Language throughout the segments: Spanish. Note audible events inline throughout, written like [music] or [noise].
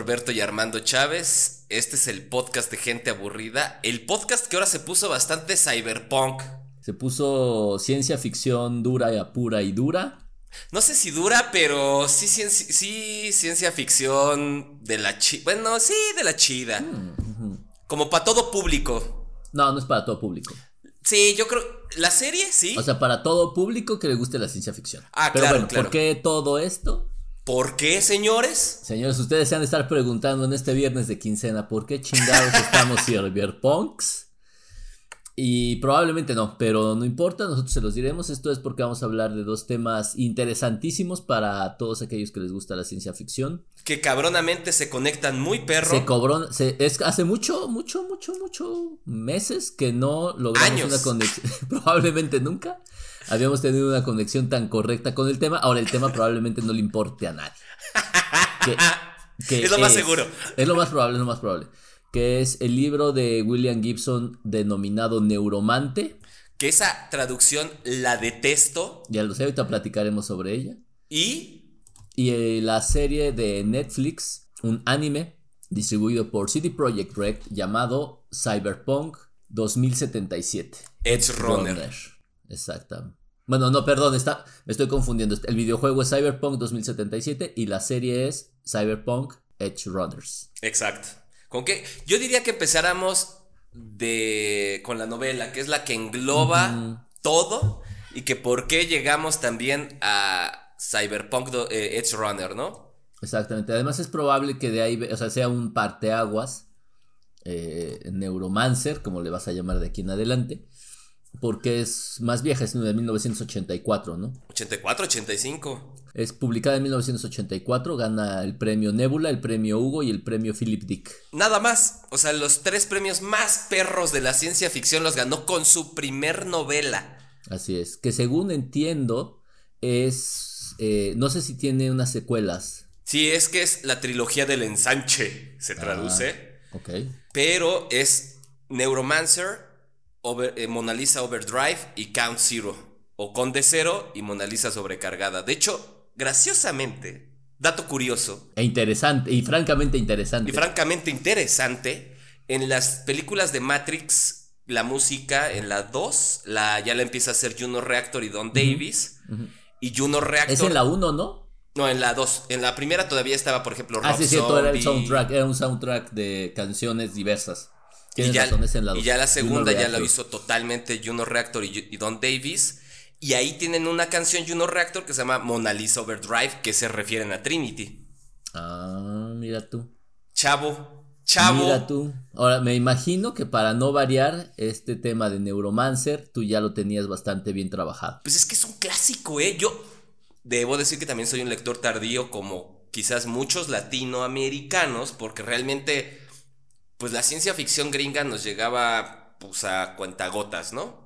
Norberto y Armando Chávez. Este es el podcast de gente aburrida. El podcast que ahora se puso bastante cyberpunk. Se puso ciencia ficción dura y pura y dura. No sé si dura, pero sí, ciencia, sí ciencia ficción de la chida. Bueno, sí, de la chida. Como para todo público. No, no es para todo público. Sí, yo creo. La serie, sí. O sea, para todo público que le guste la ciencia ficción. Ah, Pero claro, bueno, claro. ¿por qué todo esto? ¿Por qué, señores? Señores, ustedes se han de estar preguntando en este viernes de quincena, ¿por qué chingados estamos cyberpunks? Y probablemente no, pero no importa, nosotros se los diremos. Esto es porque vamos a hablar de dos temas interesantísimos para todos aquellos que les gusta la ciencia ficción. Que cabronamente se conectan muy perro. Se cobró, se, es hace mucho, mucho, mucho, mucho meses que no logramos Años. una conexión, [laughs] probablemente nunca habíamos tenido una conexión tan correcta con el tema. Ahora el tema [laughs] probablemente no le importe a nadie. Que- que Es lo más seguro. Es lo más probable, es lo más probable. Que es el libro de William Gibson denominado Neuromante. Que esa traducción la detesto. Ya lo sé, ahorita platicaremos sobre ella. Y Y eh, la serie de Netflix, un anime distribuido por City Project Red llamado Cyberpunk 2077. Edge Runner. Exacto. Bueno, no, perdón, está, me estoy confundiendo. El videojuego es Cyberpunk 2077 y la serie es Cyberpunk Edge Runners. Exacto. Con que yo diría que empezáramos de con la novela, que es la que engloba todo y que por qué llegamos también a Cyberpunk eh, Edge Runner, ¿no? Exactamente. Además es probable que de ahí, o sea, sea un parteaguas, eh, Neuromancer, como le vas a llamar de aquí en adelante, porque es más vieja, es de 1984, ¿no? 84, 85. Es publicada en 1984, gana el premio Nebula, el premio Hugo y el premio Philip Dick. Nada más. O sea, los tres premios más perros de la ciencia ficción los ganó con su primer novela. Así es, que según entiendo es, eh, no sé si tiene unas secuelas. Sí, es que es la trilogía del ensanche, se traduce. Ok. Pero es Neuromancer, Over- eh, Mona Lisa Overdrive y Count Zero. O Conde Cero y Mona Lisa sobrecargada. De hecho, graciosamente, dato curioso E interesante, y francamente interesante. y francamente interesante, en las películas de Matrix, la música en la 2, la, ya la empieza a hacer Juno Reactor y Don Davis. Y Juno Reactor... es en la 1, ¿no? No, en la 2. En la primera todavía estaba, por ejemplo, Ah, Rob sí, es cierto, era el soundtrack, era un soundtrack de canciones diversas. Y ya, en la y ya la Juno segunda lo hizo totalmente Juno Reactor y, y Don Davis. Y ahí tienen una canción Juno Reactor que se llama Mona Lisa Overdrive, que se refieren a Trinity. Ah, mira tú. Chavo, chavo. Mira tú. Ahora, me imagino que para no variar este tema de Neuromancer, tú ya lo tenías bastante bien trabajado. Pues es que es un clásico, ¿eh? Yo debo decir que también soy un lector tardío como quizás muchos latinoamericanos, porque realmente, pues la ciencia ficción gringa nos llegaba, pues a cuentagotas, ¿no?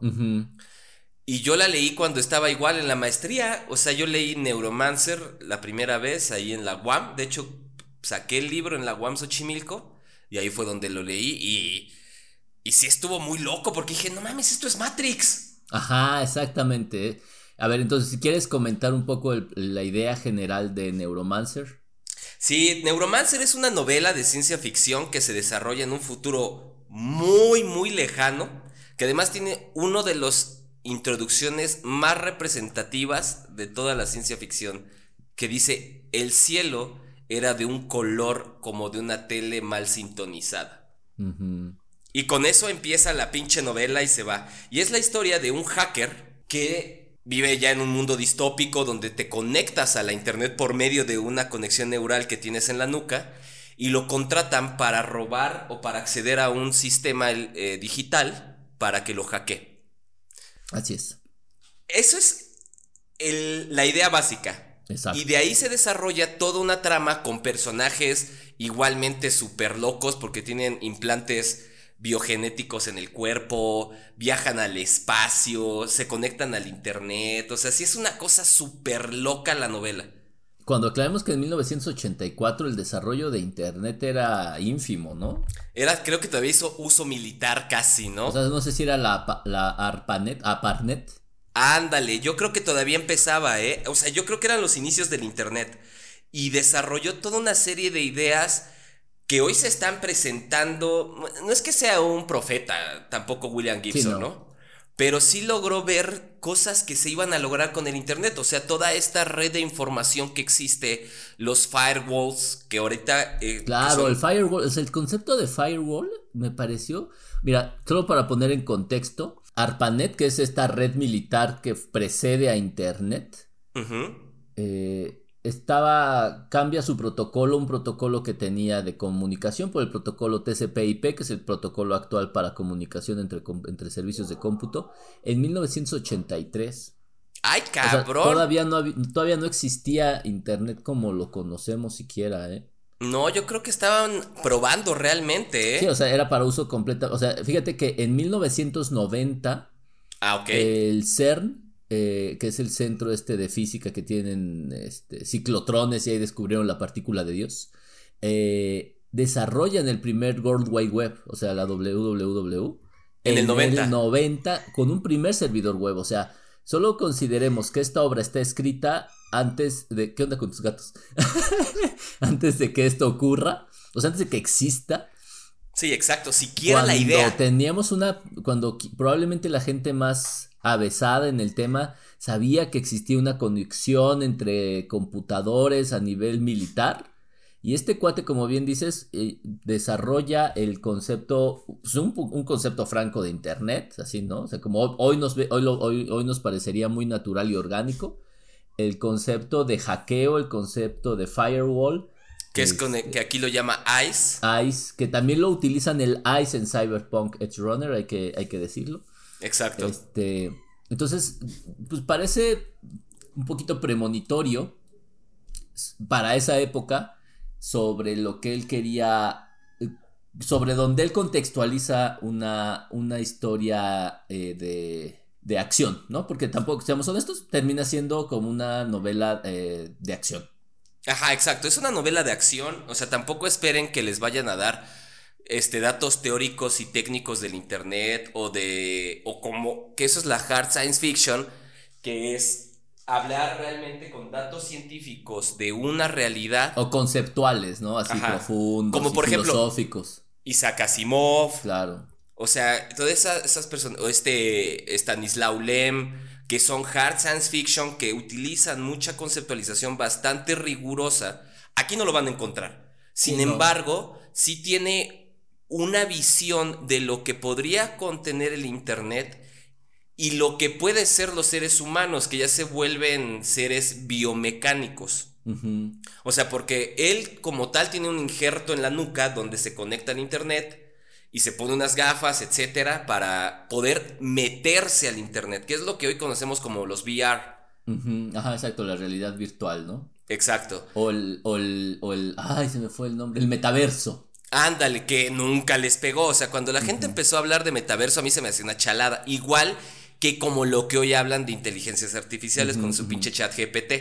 Y yo la leí cuando estaba igual en la maestría. O sea, yo leí Neuromancer la primera vez ahí en la UAM. De hecho, saqué el libro en la UAM Xochimilco. Y ahí fue donde lo leí. Y, y sí estuvo muy loco porque dije, no mames, esto es Matrix. Ajá, exactamente. A ver, entonces, si quieres comentar un poco el- la idea general de Neuromancer. Sí, Neuromancer es una novela de ciencia ficción que se desarrolla en un futuro muy, muy lejano. Que además tiene uno de los introducciones más representativas de toda la ciencia ficción. Que dice, el cielo era de un color como de una tele mal sintonizada. Y con eso empieza la pinche novela y se va. Y es la historia de un hacker que vive ya en un mundo distópico donde te conectas a la internet por medio de una conexión neural que tienes en la nuca y lo contratan para robar o para acceder a un sistema eh, digital para que lo hackee. Así es. Eso es el- la idea básica. Exacto. Y de ahí se desarrolla toda una trama con personajes igualmente súper locos porque tienen implantes biogenéticos en el cuerpo, viajan al espacio, se conectan al internet, o sea, sí es una cosa súper loca la novela. Cuando aclaremos que en 1984 el desarrollo de Internet era ínfimo, ¿no? Era, creo que todavía hizo uso militar casi, ¿no? O sea, no sé si era la, la ARPANET, APARNET. Ándale, yo creo que todavía empezaba, ¿eh? O sea, yo creo que eran los inicios del Internet. y desarrolló toda una serie de ideas que hoy se están presentando. No es que sea un profeta, tampoco William Gibson, ¿no? Pero sí logró ver cosas que se iban a lograr con el Internet. O sea, toda esta red de información que existe, los firewalls, que ahorita... Eh, claro, el firewall, el concepto de firewall me pareció... Mira, solo para poner en contexto, ARPANET, que es esta red militar que precede a Internet, eh, estaba, cambia su protocolo, un protocolo que tenía de comunicación por el protocolo TCP/IP, que es el protocolo actual para comunicación entre, entre servicios de cómputo, en 1983. ¡Ay, cabrón! todavía, no, todavía no existía Internet como lo conocemos siquiera, ¿eh? No, yo creo que estaban probando realmente, ¿eh? Sí, o sea, era para uso completo. O sea, fíjate que en 1990, ah, ok. el CERN eh, que es el centro este de física que tienen este, ciclotrones y ahí descubrieron la partícula de Dios, eh, desarrollan el primer World Wide Web, o sea, la www. En, el 90. el 90 con un primer servidor web, o sea, solo consideremos que esta obra está escrita antes de... ¿Qué onda con tus gatos? [laughs] antes de que esto ocurra, o sea, antes de que exista. Sí, exacto, siquiera la idea. Teníamos una, cuando probablemente la gente más avesada en el tema, sabía que existía una conexión entre computadores a nivel militar. Y este cuate, como bien dices, eh, desarrolla el concepto, pues, un, concepto franco de Internet, así, ¿no? O sea, como hoy nos, hoy, hoy, hoy nos parecería muy natural y orgánico, el concepto de hackeo, el concepto de firewall. Que, es este que aquí lo llama ICE. ICE, que también lo utilizan el ICE en Cyberpunk Edge Runner, hay que, hay que decirlo. Exacto. Este, entonces, pues parece un poquito premonitorio para esa época sobre lo que él quería, sobre donde él contextualiza una, una historia eh, de, de, acción, ¿no? Porque tampoco, seamos honestos, termina siendo como una novela eh, de acción. Ajá, exacto, es una novela de acción, o sea, tampoco esperen que les vayan a dar este, datos teóricos y técnicos del Internet o de, o como, que eso es la hard science fiction, que es hablar realmente con datos científicos de una realidad. O conceptuales, ¿no? Así profundos. Como por ejemplo, filosóficos. Isaac Asimov. Claro. O sea, todas esas, esas personas, o este Stanislaw Lem, que son hard science fiction, que utilizan mucha conceptualización bastante rigurosa, aquí no lo van a encontrar. Sin embargo, sí tiene una visión de lo que podría contener el Internet y lo que puede ser los seres humanos, que ya se vuelven seres biomecánicos. O sea, porque él como tal tiene un injerto en la nuca donde se conecta al Internet y se pone unas gafas, etcétera, para poder meterse al Internet, que es lo que hoy conocemos como los VR. Ajá, exacto, la realidad virtual, ¿no? Exacto. O el, o el, o el, ay, se me fue el nombre, el metaverso. Ándale, que nunca les pegó. O sea, cuando la gente empezó a hablar de metaverso, a mí se me hacía una chalada. Igual que como lo que hoy hablan de inteligencias artificiales con su pinche chat GPT.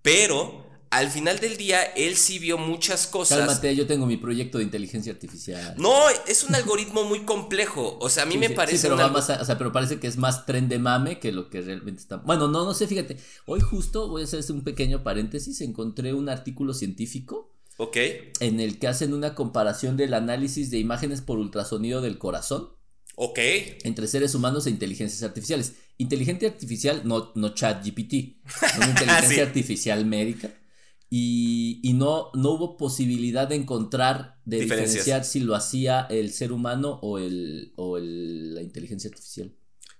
Pero al final del día, él sí vio muchas cosas. Cálmate, yo tengo mi proyecto de inteligencia artificial. No, es un algoritmo muy complejo. O sea, a mí me parece. pero, más, o sea, pero parece que es más tren de mame que lo que realmente está. Bueno, no, no sé, fíjate. Hoy justo voy a hacer un pequeño paréntesis. Encontré un artículo científico Ok. En el que hacen una comparación del análisis de imágenes por ultrasonido del corazón. Ok. Entre seres humanos e inteligencias artificiales. Inteligencia artificial, no, no chat GPT. Una [laughs] inteligencia artificial médica. Y, y, no, no hubo posibilidad de encontrar, de diferenciar si lo hacía el ser humano o, el, o el, la inteligencia artificial.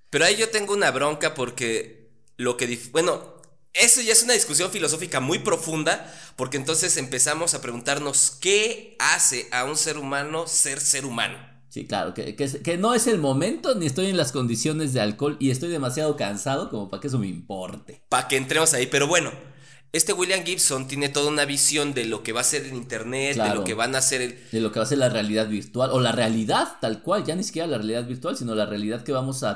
Pero ahí yo tengo una bronca porque lo que... Bueno, eso ya es una discusión filosófica muy profunda, porque entonces empezamos a preguntarnos qué hace a un ser humano ser ser humano. Sí, claro, que, que, no es el momento, ni estoy en las condiciones de alcohol y estoy demasiado cansado como para que eso me importe. Para que entremos ahí, pero bueno, este William Gibson tiene toda una visión de lo que va a ser el Internet, de lo que van a ser el... De lo que va a ser la realidad virtual, o la realidad tal cual, ya ni siquiera la realidad virtual, sino la realidad que vamos a,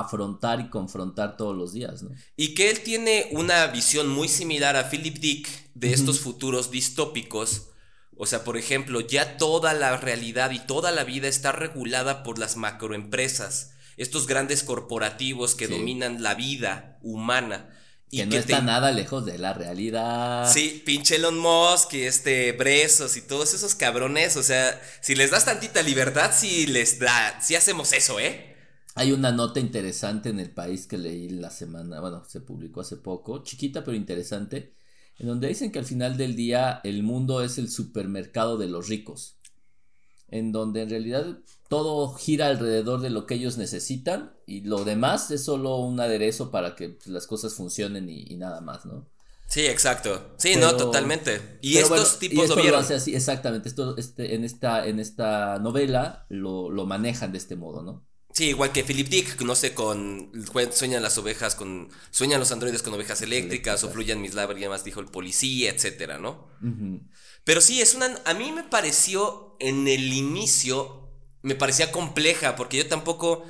afrontar y confrontar todos los días, ¿no? Y que él tiene una visión muy similar a Philip Dick de estos futuros distópicos. O sea, por ejemplo, ya toda la realidad y toda la vida está regulada por las macroempresas, estos grandes corporativos que dominan la vida humana que no está nada lejos de la realidad. Sí, pinche Elon Musk y este Bresos y todos esos cabrones, o sea, si les das tantita libertad, si les da, si hacemos eso, ¿eh? Hay una nota interesante en el país que leí la semana, bueno, se publicó hace poco, chiquita pero interesante, en donde dicen que al final del día el mundo es el supermercado de los ricos, en donde en realidad todo gira alrededor de lo que ellos necesitan y lo demás es solo un aderezo para que las cosas funcionen y, nada más, ¿no? Sí, exacto. Sí, no, totalmente. Y estos tipos lo, vieron. así, exactamente. Esto, este, en, esta, en esta novela lo, lo, manejan de este modo, ¿no? Sí, igual que Philip Dick, no sé, con sueñan las ovejas con sueñan los androides con ovejas eléctricas o fluyan mis lágrimas, dijo el policía, etcétera, ¿no? Pero sí, es una a mí me pareció en el inicio me parecía compleja porque yo tampoco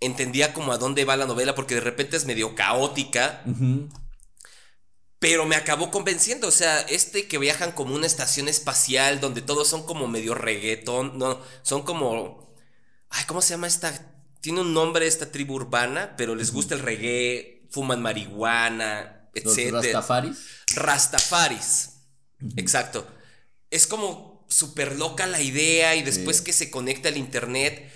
entendía como a dónde va la novela porque de repente es medio caótica. Pero me acabó convenciendo, o sea, este que viajan como una estación espacial donde todos son como medio reggaetón, no, son como... Ay, ¿cómo se llama esta? Tiene un nombre esta tribu urbana, pero les gusta el reggae, fuman marihuana, etc. Rastafaris. Rastafaris. Exacto. Es como súper loca la idea y después que se conecta al internet.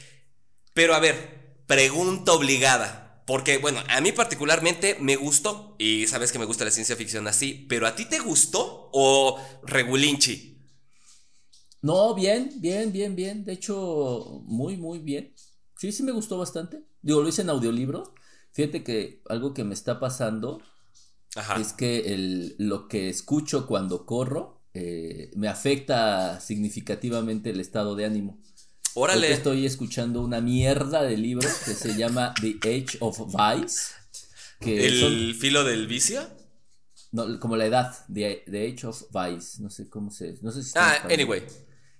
Pero a ver, pregunta obligada. Porque, bueno, a mí particularmente me gustó. Y sabes que me gusta la ciencia ficción así. Pero ¿a ti te gustó o regulinchi? No, bien, bien, bien, bien. De hecho, muy, muy bien. Sí, sí me gustó bastante. Digo, lo hice en audiolibro. Fíjate que algo que me está pasando es que el, lo que escucho cuando corro eh, me afecta significativamente el estado de ánimo. Órale. estoy escuchando una mierda de libro que se [laughs] llama The Age of Vice. ¿El filo del vicio? No, como la edad, The, Age of Vice. No sé cómo se. No sé si ah, anyway.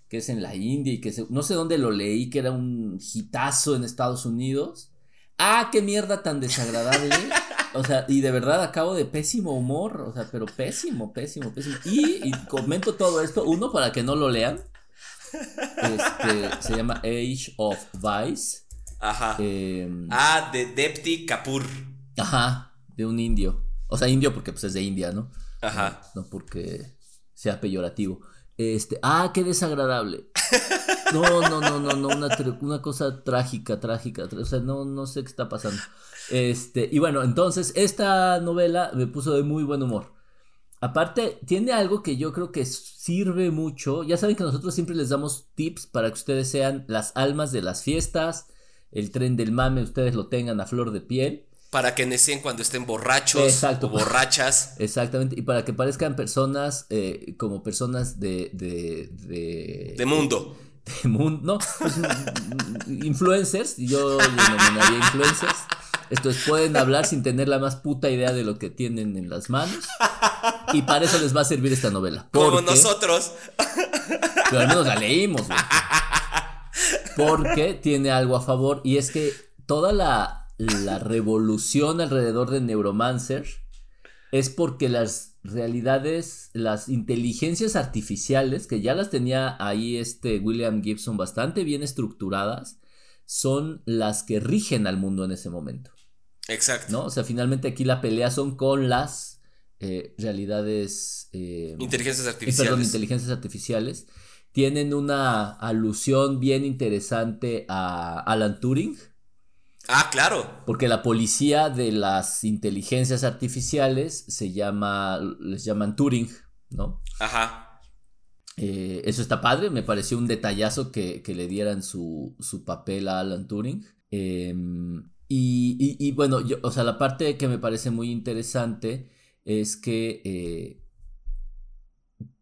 Que es en la India y que no sé dónde lo leí, que era un hitazo en Estados Unidos. Ah, qué mierda tan desagradable. [laughs] O sea, y de verdad acabo de pésimo humor, o sea, pero pésimo, pésimo, pésimo. Y, comento todo esto, uno, para que no lo lean. Este, se llama Age of Vice. Ajá. Em, ah, de Depti Kapoor. Ajá, de un indio. O sea, indio porque pues es de India, ¿no? Ajá. No, porque sea peyorativo. Este, ah, qué desagradable. [laughs] No, no, no, no, no, una, una cosa trágica, trágica. O sea, no, no sé qué está pasando. Este, y bueno, entonces esta novela me puso de muy buen humor. Aparte, tiene algo que yo creo que sirve mucho. Ya saben que nosotros siempre les damos tips para que ustedes sean las almas de las fiestas, el tren del mame, ustedes lo tengan a flor de piel. Para que necesiten cuando estén borrachos o borrachas. Exactamente, y para que parezcan personas eh, como personas de... De, de, mundo. [laughs] De, mundo, no, pues, [laughs] influencers, yo denominaría [laughs] influencers. Esto es, pueden hablar sin tener la más puta idea de lo que tienen en las manos. Y para eso les va a servir esta novela. Como nosotros. Pero al menos la leímos. Porque tiene algo a favor y es que toda la, la revolución alrededor de Neuromancer es porque las realidades, las inteligencias artificiales, que ya las tenía ahí este William Gibson bastante bien estructuradas, son las que rigen al mundo en ese momento. Exacto. ¿No? O sea, finalmente aquí la pelea son con las eh, realidades. Eh, inteligencias artificiales. Perdón, inteligencias artificiales. Tienen una alusión bien interesante a Alan Turing. Ah, claro. Porque la policía de las inteligencias artificiales se llama. les llaman Turing, ¿no? Ajá. Eh, eso está padre, me pareció un detallazo que, le dieran su, su, papel a Alan Turing. Eh, y, bueno, yo, o sea, la parte que me parece muy interesante es que, eh,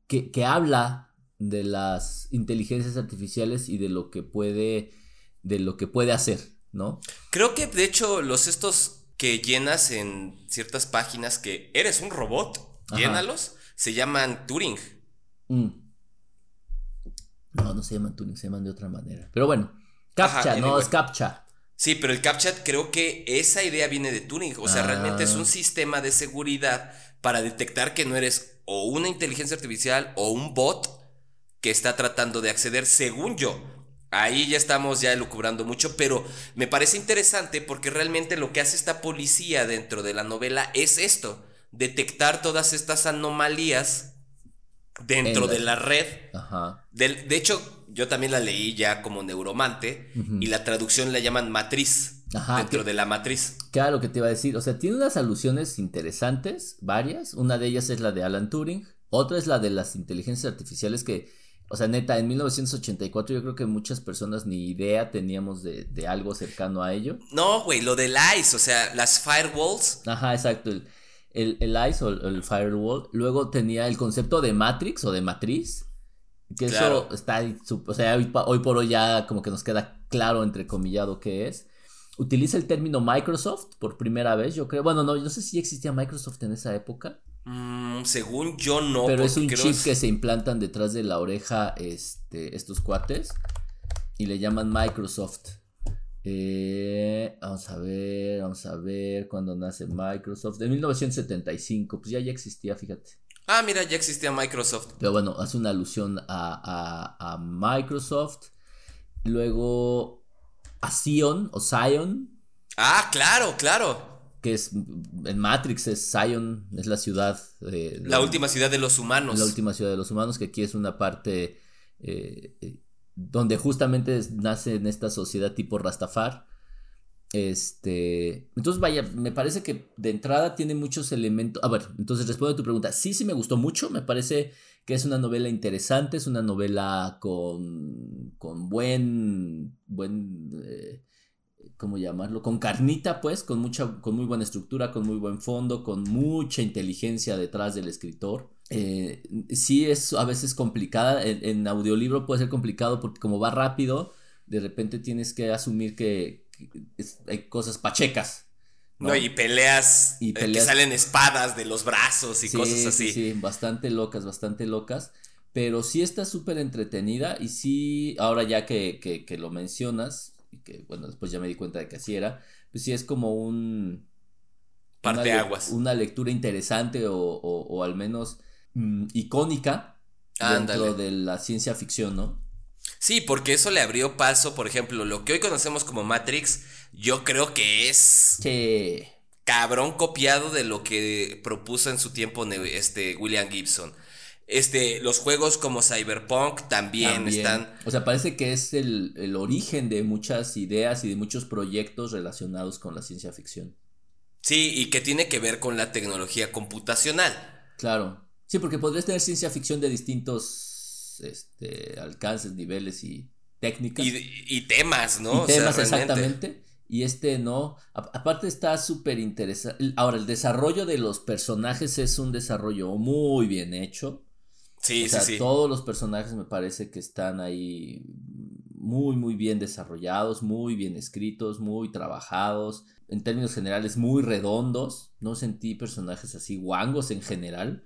que, habla de las inteligencias artificiales y de lo que puede, de lo que puede hacer, ¿no? Creo que de hecho los estos que llenas en ciertas páginas que eres un robot, llénalos, se llaman Turing. Mm. No, no se llaman Turing, se llaman de otra manera. Pero bueno, CAPTCHA, no, es CAPTCHA. Sí, pero el CAPTCHA creo que esa idea viene de Turing. O sea, realmente es un ah. sistema de seguridad para detectar que no eres o una inteligencia artificial o un bot que está tratando de acceder, según yo. Ahí ya estamos ya elucubrando mucho, pero me parece interesante porque realmente lo que hace esta policía dentro de la novela es esto. detectar todas estas anomalías dentro de la red. Ajá. De, hecho, yo también la leí ya como neuromante y la traducción la llaman matriz. Ajá, dentro de la matriz. Claro que te iba a decir, o sea, tiene unas alusiones interesantes, varias. Una de ellas es la de Alan Turing, otra es la de las inteligencias artificiales que, o sea, neta, en 1984 yo creo que muchas personas ni idea teníamos de, algo cercano a ello. No, güey, lo del ICE, o sea, las firewalls. Ajá, exacto. El, el, el ICE o el, firewall. Luego tenía el concepto de Matrix o de matriz. Que eso está, o sea, hoy, por hoy ya como que nos queda claro, entrecomillado, qué es. Utiliza el término Microsoft por primera vez, yo creo. Bueno, no, no sé si existía Microsoft en esa época. Mm, según yo no. Pero es un chip que se implantan detrás de la oreja este, estos cuates y le llaman Microsoft. Eh, vamos a ver, vamos a ver cuándo nace Microsoft. De 1975, pues ya ya existía, fíjate. Ah, mira, ya existía Microsoft. Pero bueno, hace una alusión a, a, Microsoft. Luego a Sion o Zion. Ah, claro, claro. Que es en Matrix, es Zion, es la ciudad. la, última ciudad de los humanos. La última ciudad de los humanos, que aquí es una parte eh, eh, donde justamente nace en esta sociedad tipo Rastafar. Este, entonces vaya, me parece que de entrada tiene muchos elementos. A ver, entonces respondo a tu pregunta. Sí, sí me gustó mucho, me parece que es una novela interesante, es una novela con, con buen, buen, eh, ¿cómo llamarlo? Con carnita, pues, con mucha, con muy buena estructura, con muy buen fondo, con mucha inteligencia detrás del escritor. Eh, sí es a veces complicada, en, audiolibro puede ser complicado porque como va rápido, de repente tienes que asumir que, hay cosas pachecas. ¿no? y peleas, y eh, que salen espadas de los brazos y cosas así. Sí, sí, bastante locas, bastante locas. Pero sí está súper entretenida y sí, ahora ya que, que, lo mencionas, y que bueno, después ya me di cuenta de que así era, pues sí es como un... Parte aguas. Una lectura interesante o, o al menos Mm, icónica dentro de la ciencia ficción, ¿no? Sí, porque eso le abrió paso, por ejemplo, lo que hoy conocemos como Matrix, yo creo que es cabrón copiado de lo que propuso en su tiempo este William Gibson. Este, los juegos como Cyberpunk también, están. O sea, parece que es el, el, origen de muchas ideas y de muchos proyectos relacionados con la ciencia ficción. Sí, y que tiene que ver con la tecnología computacional. Claro. Sí, porque podrías tener ciencia ficción de distintos este, alcances, niveles y técnicas. Y, temas, ¿no? Y temas, exactamente. Y este no. aparte está súper interesante. Ahora, el desarrollo de los personajes es un desarrollo muy bien hecho. Sí, sí, sí. Todos los personajes me parece que están ahí muy, muy bien desarrollados, muy bien escritos, muy trabajados. En términos generales, muy redondos. No sentí personajes así guangos en general.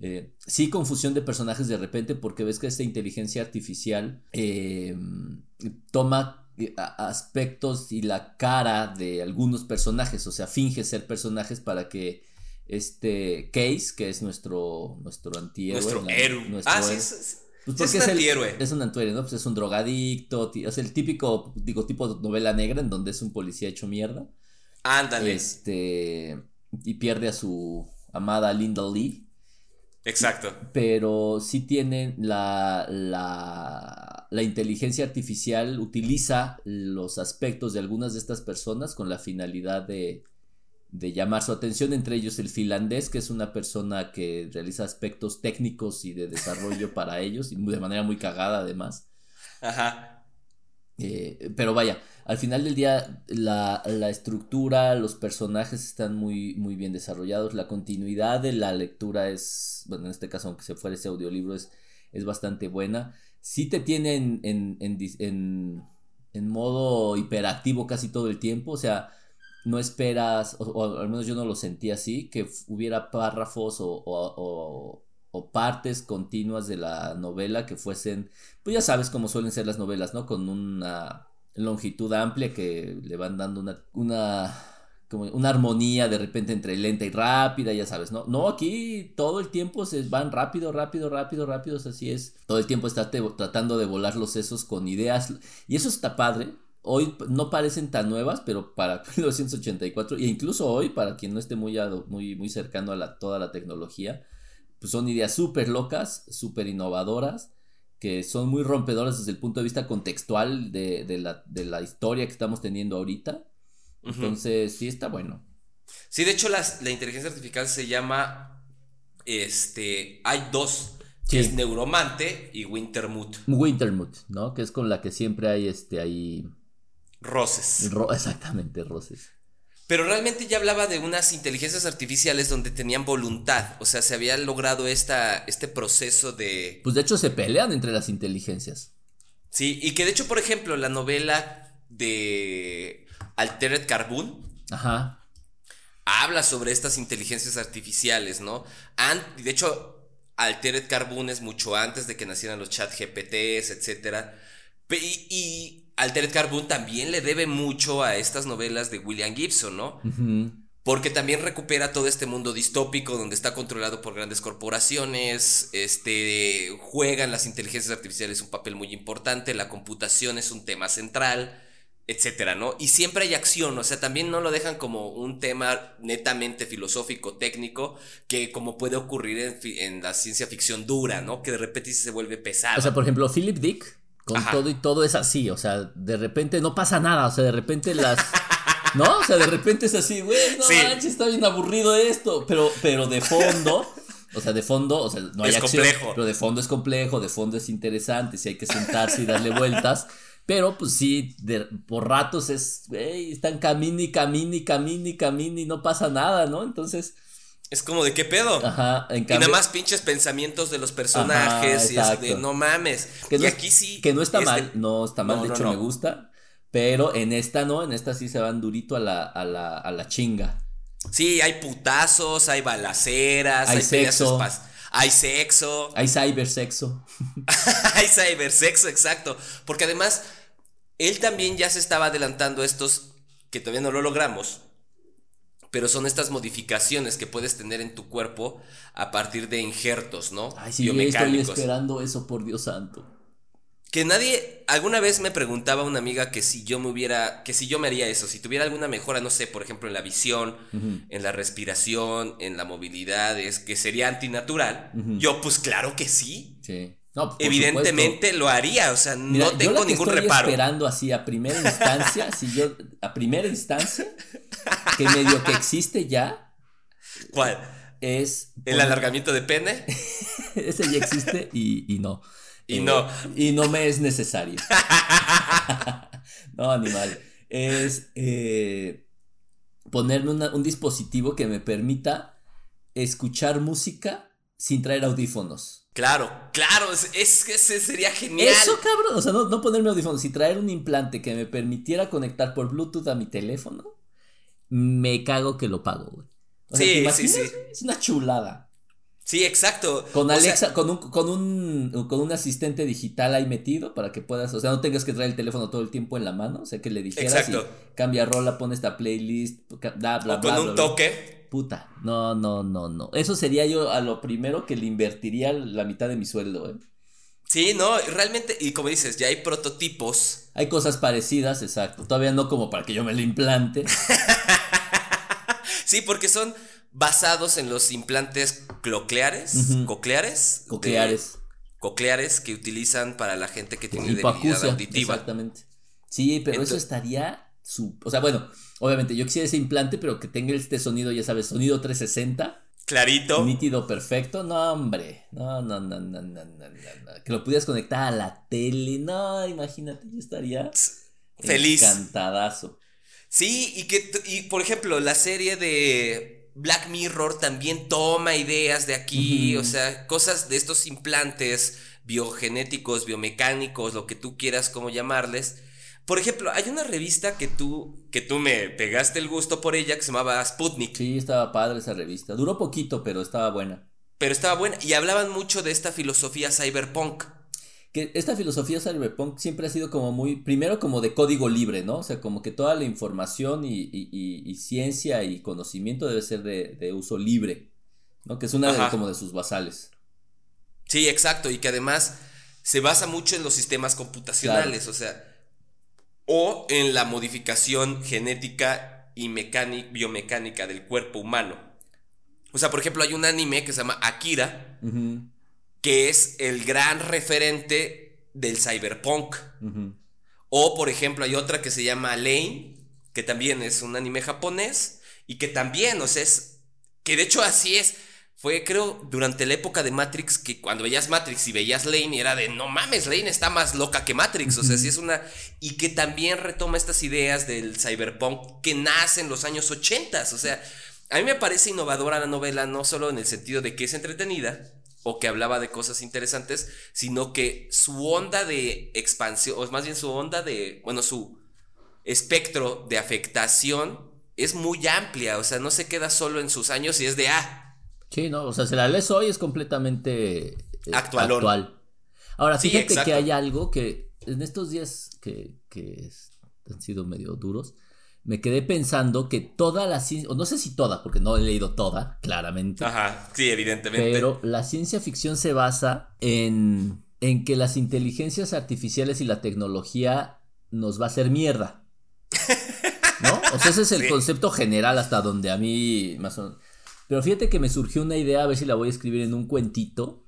Eh, sí, confusión de personajes de repente porque ves que esta inteligencia artificial em, toma eh, aspectos y la cara de algunos personajes, o sea, finge ser personajes para que este Case, que es nuestro, nuestro antihéroe. Nuestro héroe. ah, sí, es, pues es, un antihéroe. Es un antihéroe, ¿no? Pues es un drogadicto, es el típico, digo, tipo de novela negra en donde es un policía hecho mierda. Ándale. Este, y pierde a su amada Linda Lee. Exacto. Pero sí tienen la, la, la, inteligencia artificial, utiliza los aspectos de algunas de estas personas con la finalidad de, de llamar su atención, entre ellos el finlandés, que es una persona que realiza aspectos técnicos y de desarrollo para ellos, y de manera muy cagada además. Ajá. Eh, pero vaya, al final del día la, estructura, los personajes están muy, muy bien desarrollados, la continuidad de la lectura es, bueno, en este caso aunque se fuera ese audiolibro es, es bastante buena. Sí te tiene en, en, en, modo hiperactivo casi todo el tiempo, o sea, no esperas, o, al menos yo no lo sentí así, que hubiera párrafos o, o, o, partes continuas de la novela que fuesen, pues ya sabes cómo suelen ser las novelas, ¿no? Con una longitud amplia que le van dando una, una, como una armonía de repente entre lenta y rápida, ya sabes, ¿no? No, aquí todo el tiempo se van rápido, rápido, rápido, rápido, así es. Todo el tiempo está tratando de volar los sesos con ideas y eso está padre. hoy no parecen tan nuevas, pero para [laughs] 1984, e incluso hoy, para quien no esté muy, muy, muy cercano a la, toda la tecnología, pues son ideas súper locas, súper innovadoras, que son muy rompedoras desde el punto de vista contextual de, la, de la, historia que estamos teniendo ahorita. Entonces, sí está bueno. Sí, de hecho, la inteligencia artificial se llama. Este. Hay dos. Que es Neuromante y Wintermute. Wintermute, ¿no? Que es con la que siempre hay este ahí. Roces. [laughs] exactamente, roces. Pero realmente ya hablaba de unas inteligencias artificiales donde tenían voluntad. O sea, se había logrado esta, este proceso de. Pues de hecho se pelean entre las inteligencias. Sí, y que de hecho, por ejemplo, la novela de Altered Carbon. Ajá. Habla sobre estas inteligencias artificiales, ¿no? de hecho, Altered Carbon es mucho antes de que nacieran los chat GPTs, etc. Y, y Altered Carbon también le debe mucho a estas novelas de William Gibson, ¿no? Porque también recupera todo este mundo distópico donde está controlado por grandes corporaciones, este, juegan las inteligencias artificiales un papel muy importante, la computación es un tema central, etcétera, ¿no? Y siempre hay acción, o sea, también no lo dejan como un tema netamente filosófico, técnico, que como puede ocurrir en, en la ciencia ficción dura, ¿no? Que de repente se vuelve pesado. O sea, por ejemplo, Philip Dick con todo y todo es así, o sea, de repente no pasa nada, o sea, de repente las... ¿No? O sea, de repente es así, güey, no manches, está bien aburrido esto, pero, pero de fondo... O sea, de fondo, o sea, no hay acción, complejo. pero de fondo es complejo, de fondo es interesante, si hay que sentarse y darle vueltas. Pero pues sí, por ratos es, güey, están camini, y camini, camini, y no pasa nada, ¿no? Entonces, es como de qué pedo. Ajá, en cambio, y nada más pinches pensamientos de los personajes y es de no mames. Que y aquí sí. Que no está mal, no está mal, de hecho me gusta. Pero en esta no, en esta sí se van durito a la, a la, a la chinga. Sí, hay putazos, hay balaceras, hay, sexo. Hay sexo. Hay cybersexo. [laughs] hay cybersexo, exacto. Porque además, él también ya se estaba adelantando estos que todavía no lo logramos pero son estas modificaciones que puedes tener en tu cuerpo a partir de injertos, ¿no? Ay, sí, estoy esperando eso, por Dios santo. Que nadie, alguna vez me preguntaba una amiga que si yo me hubiera, que si yo me haría eso, si tuviera alguna mejora, no sé, por ejemplo, en la visión, en la respiración, en la movilidad, es que sería antinatural. Yo, pues claro que sí. Sí. Evidentemente lo haría, o sea, no tengo yo ningún estoy reparo. esperando así a primera instancia, [laughs] si yo a primera instancia que medio que existe ya. ¿Cuál? Es el alargamiento de pene. [laughs] Ese ya existe y, no. Y no. [laughs] Y no me es necesario. no, animal. Es eh, ponerme un dispositivo que me permita escuchar música sin traer audífonos. Claro, claro, es, que ese sería genial. Eso, cabrón, o sea, no, ponerme audífonos, y traer un implante que me permitiera conectar por Bluetooth a mi teléfono, me cago que lo pago, güey. sí, sí, sí. Es una chulada. Sí, exacto. Con Alexa, con, un, con, un, con un asistente digital ahí metido para que puedas, o sea, no tengas que traer el teléfono todo el tiempo en la mano, o sea, que le dijeras exacto. cambia rola, pone esta playlist, bla, bla, o con un toque puta, no, no, no, no. Eso sería yo a lo primero que le invertiría la mitad de mi sueldo, ¿eh? Sí, no, realmente, y como dices, ya hay prototipos. Hay cosas parecidas, exacto. Todavía no como para que yo me lo implante. [laughs] sí, porque son basados en los implantes cocleares, cocleares. Cocleares. Cocleares que utilizan para la gente que tiene debilidad auditiva. Exactamente. Sí, pero eso estaría su, o sea, bueno, obviamente yo quisiera ese implante, pero que tenga este sonido, ya sabes, sonido 360. Clarito. Nítido, perfecto. No, hombre. No, no, no, no, no, no, no. Que lo pudieras conectar a la tele. No, imagínate, yo estaría feliz. Encantadazo. Sí, y que, y por ejemplo, la serie de Black Mirror también toma ideas de aquí, o sea, cosas de estos implantes biogenéticos, biomecánicos, lo que tú quieras como llamarles, por ejemplo, hay una revista que tú, que tú me pegaste el gusto por ella que se llamaba Sputnik. Sí, estaba padre esa revista. Duró poquito, pero estaba buena. Pero estaba buena. Y hablaban mucho de esta filosofía cyberpunk. Que esta filosofía cyberpunk siempre ha sido como muy, primero como de código libre, ¿no? O sea, como que toda la información y, ciencia y conocimiento debe ser de, uso libre, ¿no? Que es una de, como de sus basales. Sí, exacto. Y que además se basa mucho en los sistemas computacionales. O sea, o en la modificación genética y biomecánica del cuerpo humano. O sea, por ejemplo, hay un anime que se llama Akira, que es el gran referente del cyberpunk. O, por ejemplo, hay otra que se llama Lane, que también es un anime japonés y que también, o sea, es que de hecho así es. Fue, creo, durante la época de Matrix que cuando veías Matrix y veías Lane era de no mames, Lane está más loca que Matrix. O sea, sí es una. Y que también retoma estas ideas del cyberpunk que nace en los años 80. O sea, a mí me parece innovadora la novela, no solo en el sentido de que es entretenida o que hablaba de cosas interesantes, sino que su onda de expansión, o más bien su onda de. Bueno, su espectro de afectación es muy amplia, o sea, no se queda solo en sus años y es de ah. Sí, no, o sea, si la lees hoy es completamente eh, actual. Ahora, fíjate que hay algo que en estos días que, que han sido medio duros, me quedé pensando que toda la ciencia, o no sé si toda, porque no he leído toda, claramente. Ajá, sí, evidentemente. Pero la ciencia ficción se basa en, en que las inteligencias artificiales y la tecnología nos va a hacer mierda. [laughs] ¿No? O sea, ese es el concepto general hasta donde a mí más o Pero fíjate que me surgió una idea, a ver si la voy a escribir en un cuentito,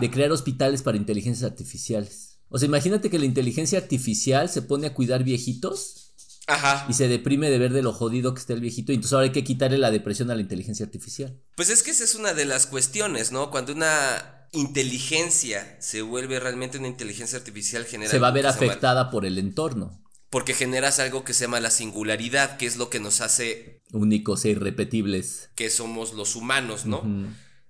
de crear hospitales para inteligencias artificiales. O sea, imagínate que la inteligencia artificial se pone a cuidar viejitos Ajá. Y se deprime de ver de lo jodido que está el viejito. Y entonces ahora hay que quitarle la depresión a la inteligencia artificial. Pues es que esa es una de las cuestiones, ¿no? Cuando una inteligencia se vuelve realmente una inteligencia artificial general. Se va a ver afectada por el entorno. Porque generas algo que se llama la singularidad, que es lo que nos hace... Únicos e irrepetibles. Que somos los humanos, ¿no?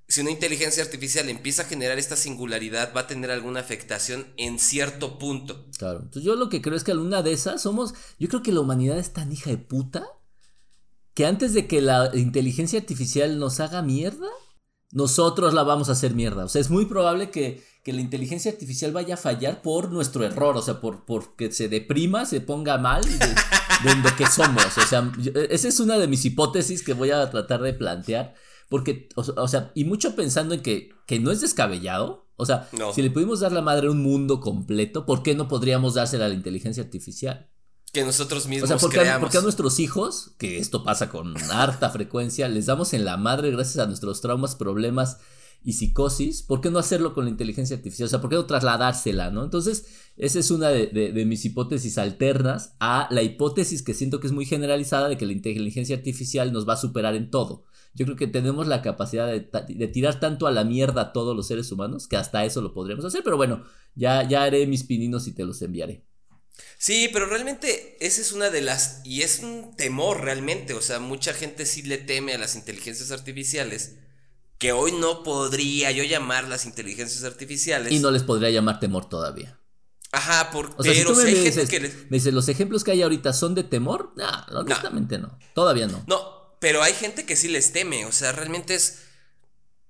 Si una inteligencia artificial empieza a generar esta singularidad, va a tener alguna afectación en cierto punto. Claro. Entonces yo lo que creo es que alguna de esas somos... Yo creo que la humanidad es tan hija de puta que antes de que la inteligencia artificial nos haga mierda, nosotros la vamos a hacer mierda. O sea, es muy probable que que la inteligencia artificial vaya a fallar por nuestro error, o sea, por porque se deprima, se ponga mal de, lo que somos. O sea, esa es una de mis hipótesis que voy a tratar de plantear. Porque, o, sea, y mucho pensando en que, que no es descabellado. O sea, si le pudimos dar la madre a un mundo completo, ¿por qué no podríamos dársela a la inteligencia artificial? Que nosotros mismos o sea, porque, porque a nuestros hijos, que esto pasa con harta [laughs] frecuencia, les damos en la madre gracias a nuestros traumas, problemas y psicosis, ¿por qué no hacerlo con la inteligencia artificial? O sea, ¿por qué no trasladársela, no? Entonces, esa es una de, mis hipótesis alternas a la hipótesis que siento que es muy generalizada de que la inteligencia artificial nos va a superar en todo. Yo creo que tenemos la capacidad de, tirar tanto a la mierda a todos los seres humanos que hasta eso lo podríamos hacer, pero bueno, ya, ya haré mis pininos y te los enviaré. Sí, pero realmente esa es una de las... Y es un temor realmente, o sea, mucha gente sí le teme a las inteligencias artificiales que hoy no podría yo llamar las inteligencias artificiales. Y no les podría llamar temor todavía. Ajá, por, pero si me, dices, que me dices, ¿los ejemplos que hay ahorita son de temor? No, honestamente no. Todavía no. No, pero hay gente que sí les teme. O sea, realmente es.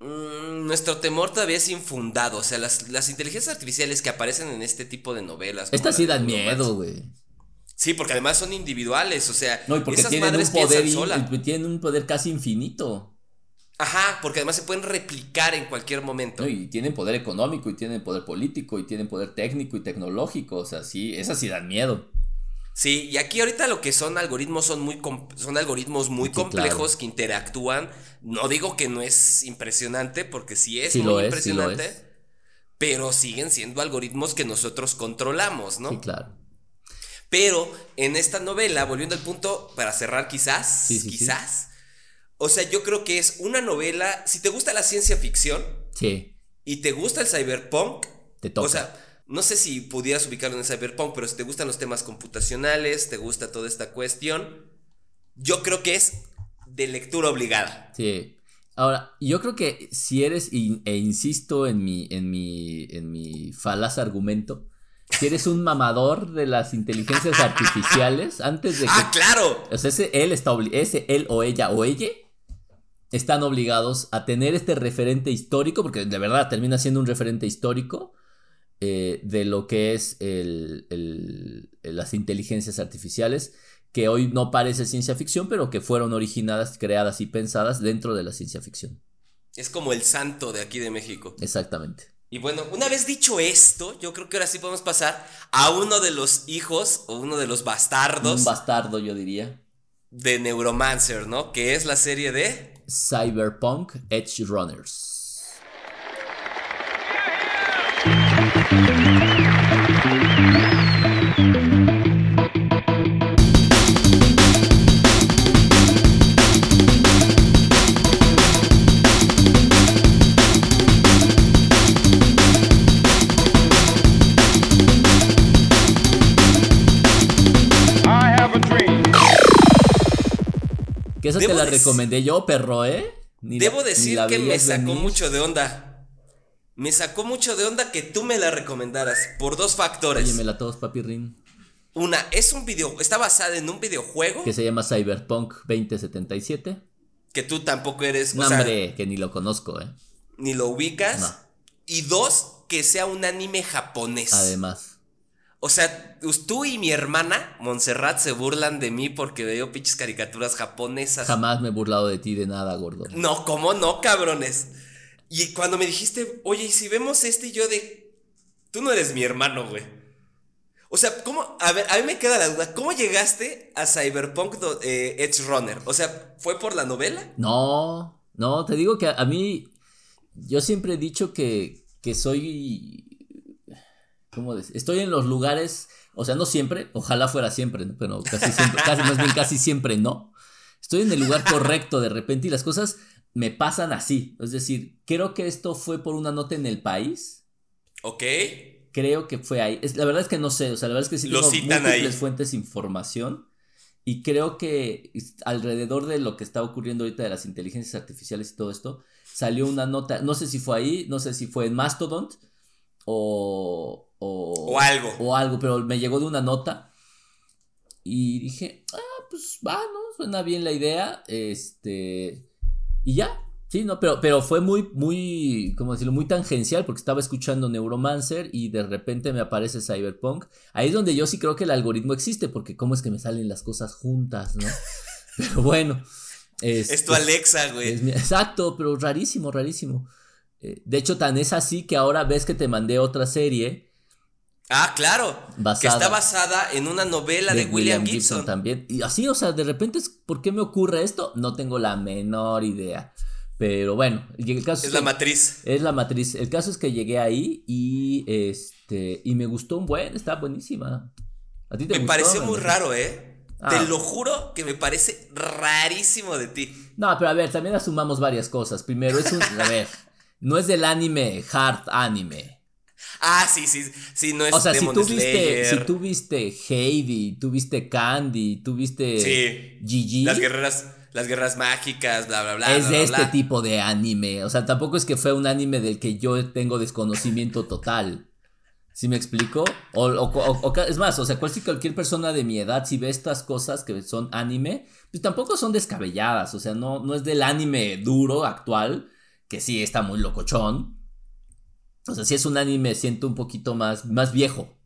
Mm, nuestro temor todavía es infundado. O sea, las, las, inteligencias artificiales que aparecen en este tipo de novelas. Estas sí dan miedo, güey. Sí, porque además son individuales. O sea, no, y porque tienen un poder, tienen un poder casi infinito. Ajá, porque además se pueden replicar en cualquier momento. y tienen poder económico, y tienen poder político, y tienen poder técnico y tecnológico. O sea, sí, esas sí dan miedo. Sí, y aquí ahorita lo que son algoritmos son muy son algoritmos muy complejos que interactúan. No digo que no es impresionante, porque sí es muy impresionante. Pero siguen siendo algoritmos que nosotros controlamos, ¿no? Sí, claro. Pero en esta novela, volviendo al punto, para cerrar quizás, quizás, o sea, yo creo que es una novela. Si te gusta la ciencia ficción. Sí. Y te gusta el cyberpunk. Te toca. O sea, no sé si pudieras ubicarlo en el cyberpunk, pero si te gustan los temas computacionales, te gusta toda esta cuestión. Yo creo que es de lectura obligada. Sí. Ahora, yo creo que si eres, e insisto en mi, en mi, en mi falaz argumento, si eres un mamador de las inteligencias artificiales, [laughs] antes de que. ¡Ah, claro! O sea, ese él está ese él o ella o ella están obligados a tener este referente histórico, porque de verdad termina siendo un referente histórico eh, de lo que es el, las inteligencias artificiales, que hoy no parece ciencia ficción, pero que fueron originadas, creadas y pensadas dentro de la ciencia ficción. Es como el santo de aquí de México. Exactamente. Y bueno, una vez dicho esto, yo creo que ahora sí podemos pasar a uno de los hijos o uno de los bastardos. Un bastardo, yo diría. De Neuromancer, ¿no? Que es la serie de. Cyberpunk Edge Runners. Que esa te la recomendé yo, perro, ¿eh? debo decir que me sacó mucho de onda. Me sacó mucho de onda que tú me la recomendaras por dos factores. Oye, la todos, papi Rin. Una, es un video, está basada en un videojuego. Que se llama Cyberpunk 2077. Que tú tampoco eres. No, hombre, que ni lo conozco, ¿eh? Ni lo ubicas. Y dos, que sea un anime japonés. Además. O sea, tú y mi hermana, Montserrat, se burlan de mí porque veo pinches caricaturas japonesas. Jamás me he burlado de ti de nada, gordo. No, ¿cómo no, cabrones? Y cuando me dijiste, oye, ¿y si vemos este? Y yo de, tú no eres mi hermano, güey. O sea, ¿cómo? A ver, a mí me queda la duda. ¿Cómo llegaste a Cyberpunk eh, Edge Runner? O sea, ¿fue por la novela? No, no, te digo que a, mí, yo siempre he dicho que, que soy ¿cómo decir? Estoy en los lugares, o sea, no siempre, ojalá fuera siempre, pero casi siempre, casi, más bien casi siempre no. Estoy en el lugar correcto de repente y las cosas me pasan así. Es decir, creo que esto fue por una nota en el país. Ok. Creo que fue ahí. Es, la verdad es que no sé, o sea, la verdad es que sí Lo tengo múltiples fuentes de información. Y creo que alrededor de lo que está ocurriendo ahorita de las inteligencias artificiales y todo esto, salió una nota, no sé si fue ahí, no sé si fue en Mastodon o, o, algo. O algo, pero me llegó de una nota. Y dije, ah, pues va, ¿no? Suena bien la idea. Este. Y ya. Sí, no, pero, pero fue muy, muy, ¿cómo decirlo? Muy tangencial porque estaba escuchando Neuromancer y de repente me aparece Cyberpunk. Ahí es donde yo sí creo que el algoritmo existe porque cómo es que me salen las cosas juntas, ¿no? [laughs] Pero bueno. es tu Alexa, güey. exacto, pero rarísimo, rarísimo. Eh, de hecho, tan es así que ahora ves que te mandé otra serie Ah, claro. que está basada en una novela de, William, Gibson. también. Y así, o sea, de repente, ¿por qué me ocurre esto? No tengo la menor idea. Pero bueno, el caso es, la matriz. Es la matriz. El caso es que llegué ahí y este y me gustó un buen, está buenísima. ¿A ti te me pareció muy raro, ¿eh? Te ah. lo juro que me parece rarísimo de ti. No, pero a ver, también asumamos varias cosas. Primero, es un. A ver, no es del anime hard anime. Ah, sí, sí, sí, no es O sea, si tú viste, si tú viste Heidi, tú viste Candy, tú viste sí, Gigi. Las guerreras, las guerras mágicas, bla, bla, bla. Es de este tipo de anime. O sea, tampoco es que fue un anime del que yo tengo desconocimiento total. ¿Sí me explico? O, es más, o sea, cualquier persona de mi edad, si ve estas cosas que son anime, pues tampoco son descabelladas. O sea, no, no es del anime duro actual, que sí está muy locochón. O sea, si es un anime, siento un poquito más, más viejo.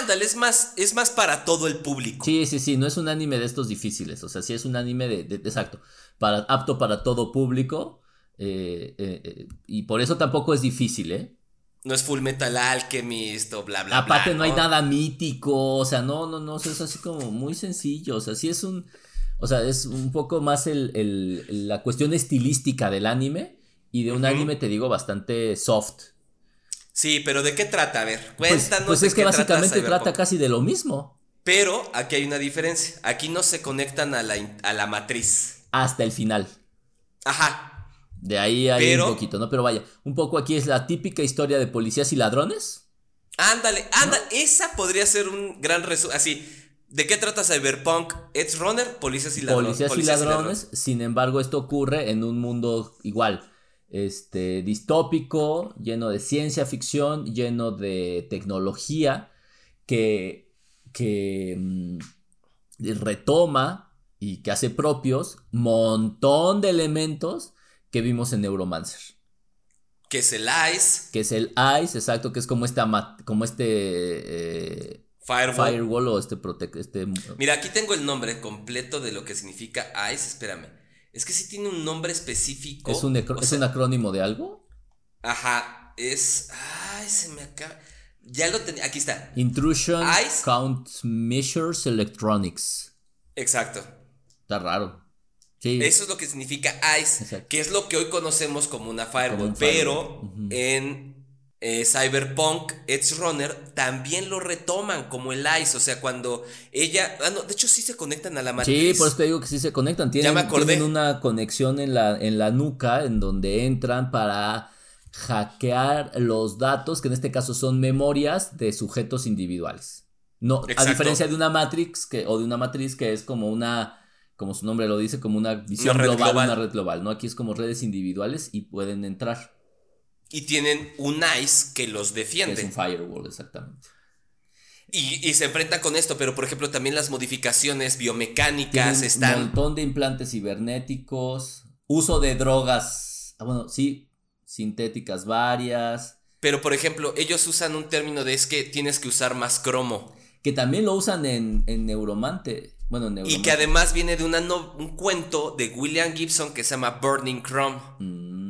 Ándale, es más, es más para todo el público. Sí, sí, sí, no es un anime de estos difíciles. O sea, sí es un anime de, exacto, para, apto para todo público. Eh, eh, eh, y por eso tampoco es difícil, ¿eh? No es Full Metal Alchemist o bla, bla, Aparte bla. no hay nada mítico, o sea, no, no, no, es así como muy sencillo. O sea, sí es un, o sea, es un poco más el, la cuestión estilística del anime y de un anime, te digo, bastante soft. Sí, pero ¿de qué trata? A ver, pues, cuéntanos. Pues, es que básicamente trata, casi de lo mismo. Pero aquí hay una diferencia. Aquí no se conectan a la, a la matriz. Hasta el final. Ajá. De ahí hay un poquito, ¿no? Pero vaya, un poco aquí es la típica historia de policías y ladrones. Ándale, ándale. Esa podría ser un gran resumen. Así, ¿De qué trata Cyberpunk? Edge Runner, policías y ladrones. Policías, y, ladrones, sin embargo, esto ocurre en un mundo igual este, distópico, lleno de ciencia ficción, lleno de tecnología, que, que mm, retoma y que hace propios montón de elementos que vimos en Neuromancer. Que es el ICE. Que es el ICE, exacto, que es como, esta, como este... Eh, firewall. o este, este... Mira, aquí tengo el nombre completo de lo que significa ICE, espérame. Es que sí tiene un nombre específico. ¿Es un, ¿es un acrónimo de algo? Ajá, es. Ay, se me acaba. Ya lo tenía. Aquí está. Intrusion Ice. Count Measures Electronics. Exacto. Está raro. Sí. Eso es lo que significa ICE, Exacto. que es lo que hoy conocemos como una firewall. Como un pero en eh, Cyberpunk Edge Runner también lo retoman como el ICE. O sea, cuando ella. Ah, no, de hecho sí se conectan a la matriz. Sí, por eso te digo que sí se conectan. Tienen, me acordé. tienen una conexión en la, en la nuca en donde entran para hackear los datos, que en este caso son memorias de sujetos individuales. No, a diferencia de una matrix que, o de una matriz que es como una, como su nombre lo dice, como una visión global, global. una red global, ¿no? Aquí es como redes individuales y pueden entrar. Y tienen un ICE que los defiende. Es un firewall, exactamente. Y, y se enfrentan con esto, pero por ejemplo también las modificaciones biomecánicas Tienen están... Un montón de implantes cibernéticos, uso de drogas, ah, bueno, sí, sintéticas varias, Pero por ejemplo, ellos usan un término de es que tienes que usar más cromo. que también lo usan en, en Neuromante. Bueno, en Y que además viene de una no- un cuento de William Gibson que se llama Burning Chrome. Mm,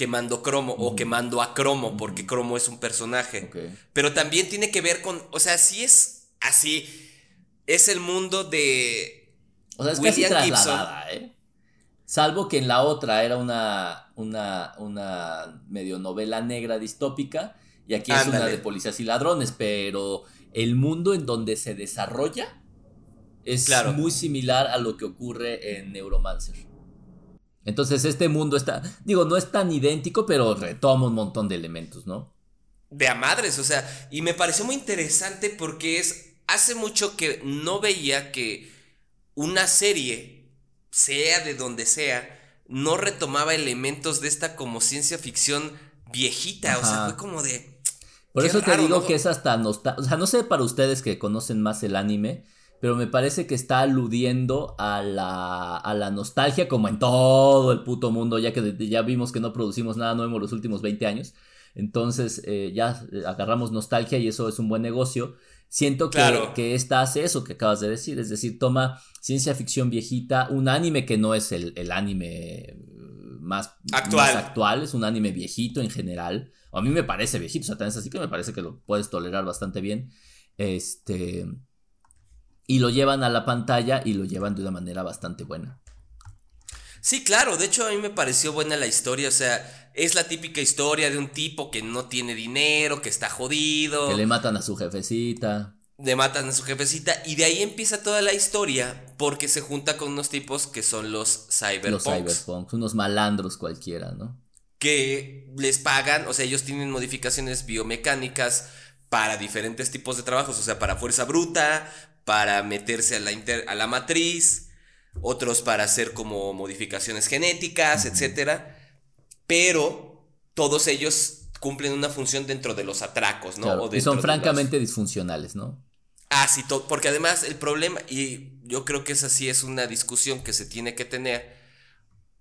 Quemando cromo o quemando a cromo, porque cromo es un personaje. Pero también tiene que ver con, o sea, si es así, es el mundo de... O sea, es William casi Gibson. ¿eh? Salvo que en la otra era una, una, una medio novela negra distópica y aquí es una de policías y ladrones, pero el mundo en donde se desarrolla es Claro. muy similar a lo que ocurre en Neuromancer. Entonces este mundo está, digo, no es tan idéntico, pero retoma un montón de elementos, ¿no? de a madres, o sea, y me pareció muy interesante porque es, hace mucho que no veía que una serie, sea de donde sea, no retomaba elementos de esta como ciencia ficción viejita, o sea, fue como de... Por eso te digo ¿no? que es hasta nostalgia. O sea, no sé para ustedes que conocen más el anime, pero me parece que está aludiendo a la, a la nostalgia, como en todo el puto mundo, ya que ya vimos que no producimos nada nuevo los últimos 20 años. Entonces, eh, ya eh, agarramos nostalgia y eso es un buen negocio. Siento que, Claro. que esta hace eso que acabas de decir, es decir, toma ciencia ficción viejita, un anime que no es el, el anime más Actual. más actual, es un anime viejito en general. A mí me parece viejito, o sea, tan es así que me parece que lo puedes tolerar bastante bien. Este. Y lo llevan a la pantalla y lo llevan de una manera bastante buena. Sí, claro, de hecho a mí me pareció buena la historia, o sea, es la típica historia de un tipo que no tiene dinero, que está jodido. Que le matan a su jefecita. le matan a su jefecita y de ahí empieza toda la historia porque se junta con unos tipos que son los Los cyberpunks cyberpunks, unos malandros cualquiera, ¿no? que les pagan, o sea, ellos tienen modificaciones biomecánicas para diferentes tipos de trabajos, o sea, para fuerza bruta, para meterse a la, inter- a la matriz, otros para hacer como modificaciones genéticas, etcétera, pero todos ellos cumplen una función dentro de los atracos, ¿no? Claro, O y son los- francamente disfuncionales, ¿no? Ah, sí, porque además el problema, y yo creo que esa sí es una discusión que se tiene que tener,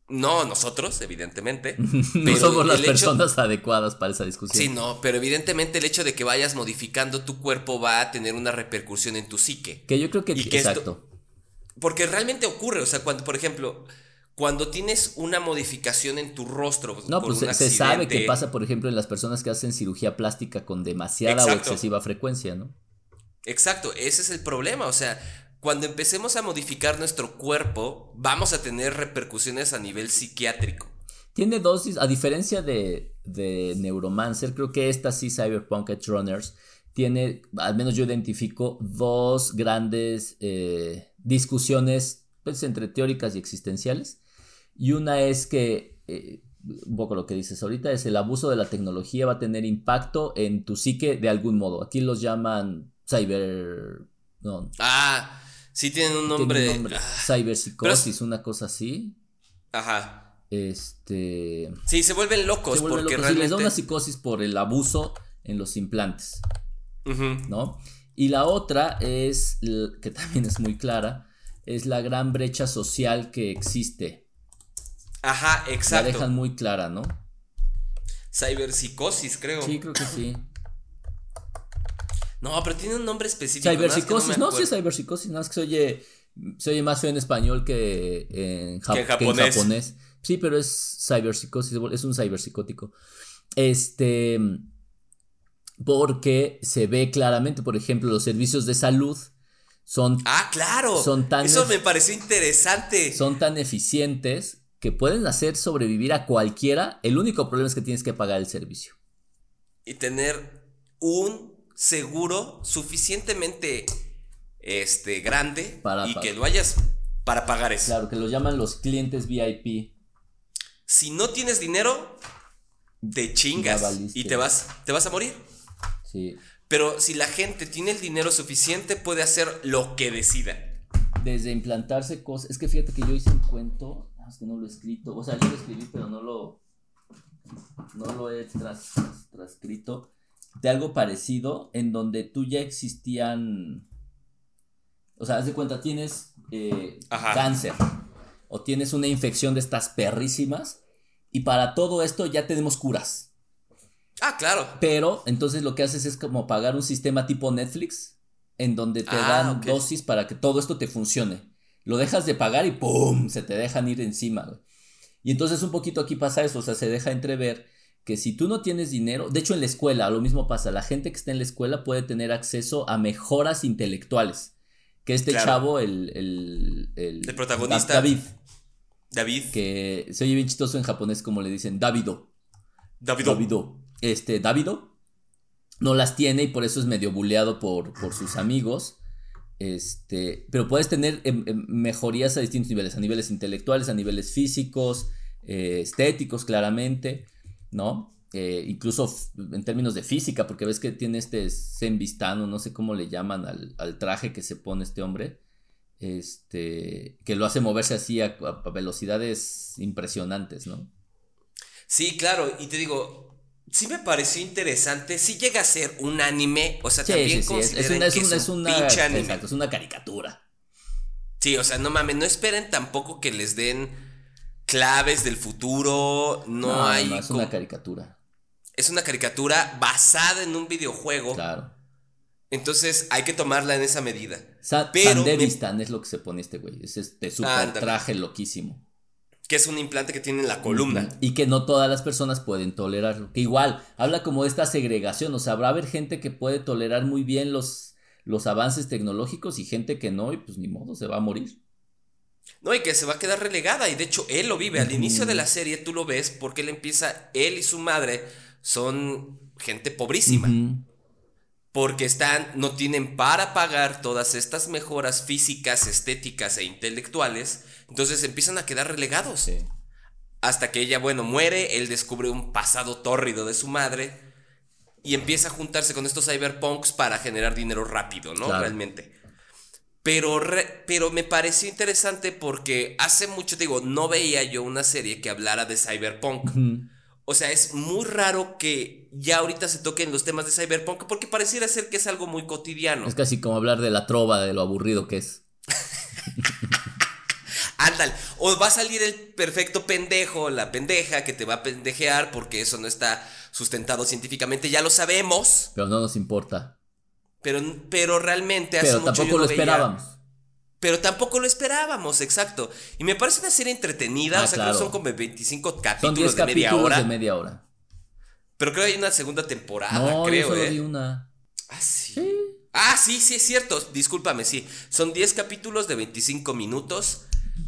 no nosotros, evidentemente. [laughs] no somos las hecho- personas adecuadas para esa discusión. Sí, no, pero evidentemente el hecho de que vayas modificando tu cuerpo va a tener una repercusión en tu psique. Que yo creo que, que esto- exacto. Porque realmente ocurre, o sea, cuando, por ejemplo, cuando tienes una modificación en tu rostro. No, pues se, se sabe que pasa, por ejemplo, en las personas que hacen cirugía plástica con demasiada o excesiva frecuencia, ¿no? Exacto, ese es el problema, o sea, cuando empecemos a modificar nuestro cuerpo, vamos a tener repercusiones a nivel psiquiátrico. Tiene dosis, a diferencia de, de Neuromancer, creo que esta sí, Cyberpunk Edge Runners, tiene, al menos yo identifico, dos grandes eh, discusiones pues, entre teóricas y existenciales. Y una es que, eh, un poco lo que dices ahorita, es el abuso de la tecnología va a tener impacto en tu psique de algún modo. Aquí los llaman cyber... No, Ah, sí tienen un tiene un nombre. nombre, Ah, cyberpsicosis, una cosa así. Ajá. Este... Sí, se vuelven locos se vuelven porque locos y les da realmente. una psicosis por el abuso en los implantes, Ujú. ¿no? Y la otra es, que también es muy clara, es la gran brecha social que existe. Ajá, La exacto. dejan muy clara, ¿no? Cyberpsicosis, creo. Sí, creo que sí. No, pero tiene un nombre específico. Cyberpsicosis, no, sí es cyberpsicosis, nada más que se oye, se oye más feo en español que en, ja- Que en que en japonés. japonés. Sí, pero es cyberpsicosis, es un cyberpsicótico. Este, porque se ve claramente, por ejemplo, los servicios de salud son... Ah, claro. Son tan Eso me pareció interesante. Son tan eficientes que pueden hacer sobrevivir a cualquiera. El único problema es que tienes que pagar el servicio. Y tener un seguro suficientemente este, grande Para y pagar. que lo hayas para pagar eso. Claro, que los llaman los clientes VIP. Si no tienes dinero, te chingas y te vas, te vas a morir. Sí. Pero si la gente tiene el dinero suficiente, puede hacer lo que decida. Desde implantarse cosas. Es que fíjate que yo hice un cuento. ah, Es que no lo he escrito. O sea, yo lo escribí, pero no lo. No lo he tras- tras- transcrito. De algo parecido en donde tú ya existían. O sea, haz de cuenta, tienes eh, cáncer. O tienes una infección de estas perrísimas. Y para todo esto ya tenemos curas. Ah, claro. Pero entonces lo que haces es como pagar un sistema tipo Netflix, en donde te Ah, dan dosis para que todo esto te funcione. Lo dejas de pagar y ¡pum! Se te dejan ir encima. güey. Y entonces un poquito aquí pasa eso, o sea, se deja entrever que si tú no tienes dinero, de hecho en la escuela lo mismo pasa, la gente que está en la escuela puede tener acceso a mejoras intelectuales. Que este Claro. chavo, el, el, el, El protagonista. David, David. que se oye bien chistoso en japonés como le dicen, Davido. David. Davido. Este, Davido no las tiene y por eso es medio buleado por, por sus amigos. Este, pero puedes tener em, em, mejorías a distintos niveles, a niveles intelectuales, a niveles físicos, eh, estéticos, claramente, ¿no? Eh, incluso en términos de física, porque ves que tiene este Zenvistano, no sé cómo le llaman al, al traje que se pone este hombre, este, que lo hace moverse así a, a velocidades impresionantes, ¿no? Sí, claro. Y te digo, sí me pareció interesante. Sí llega a ser un anime. O sea, Sí, también sí, es, una, que es es un una- pinche anime. exacto, es una caricatura. Sí, o sea, no mames, no esperen tampoco que les den claves del futuro. No, hay. no, es una caricatura. es una caricatura basada en un videojuego. Claro. Entonces hay que tomarla en esa medida. Sa Pero Sandevistan es lo que se pone este güey. Es este super traje loquísimo. Que es un implante que tiene en la columna. Y que no todas las personas pueden tolerarlo. Que igual, habla como de esta segregación. O sea, habrá haber gente que puede tolerar muy bien los, los avances tecnológicos y gente que no, y pues ni modo, se va a morir. No, y que se va a quedar relegada. Y de hecho, él lo vive. Al inicio de la serie tú lo ves porque él empieza, él y su madre son gente pobrísima. Porque están, no tienen para pagar todas estas mejoras físicas, estéticas e intelectuales. Entonces empiezan a quedar relegados. Sí. Hasta que ella, bueno, muere, él descubre un pasado tórrido de su madre y empieza a juntarse con estos cyberpunks para generar dinero rápido, ¿no? Claro. Realmente. Pero, re- pero me pareció interesante porque hace mucho, digo, no veía yo una serie que hablara de cyberpunk. O sea, es muy raro que ya ahorita se toquen los temas de cyberpunk porque pareciera ser que es algo muy cotidiano. Es casi como hablar de la trova, de lo aburrido que es. [laughs] Ándale. O va a salir el perfecto pendejo, la pendeja que te va a pendejear porque eso no está sustentado científicamente, ya lo sabemos. Pero no nos importa. Pero, pero realmente hace Pero mucho tampoco yo no lo veía- esperábamos. Pero tampoco lo esperábamos, exacto. Y me parece una serie entretenida, Ah, o sea, creo que son como 25 Son capítulos 10 de media hora. de media hora. Pero creo que hay una segunda temporada, no, creo, yo solo ¿eh? vi una. Ah, sí. Sí. Ah, sí, sí, es cierto. Discúlpame, sí. Son 10 capítulos de 25 minutos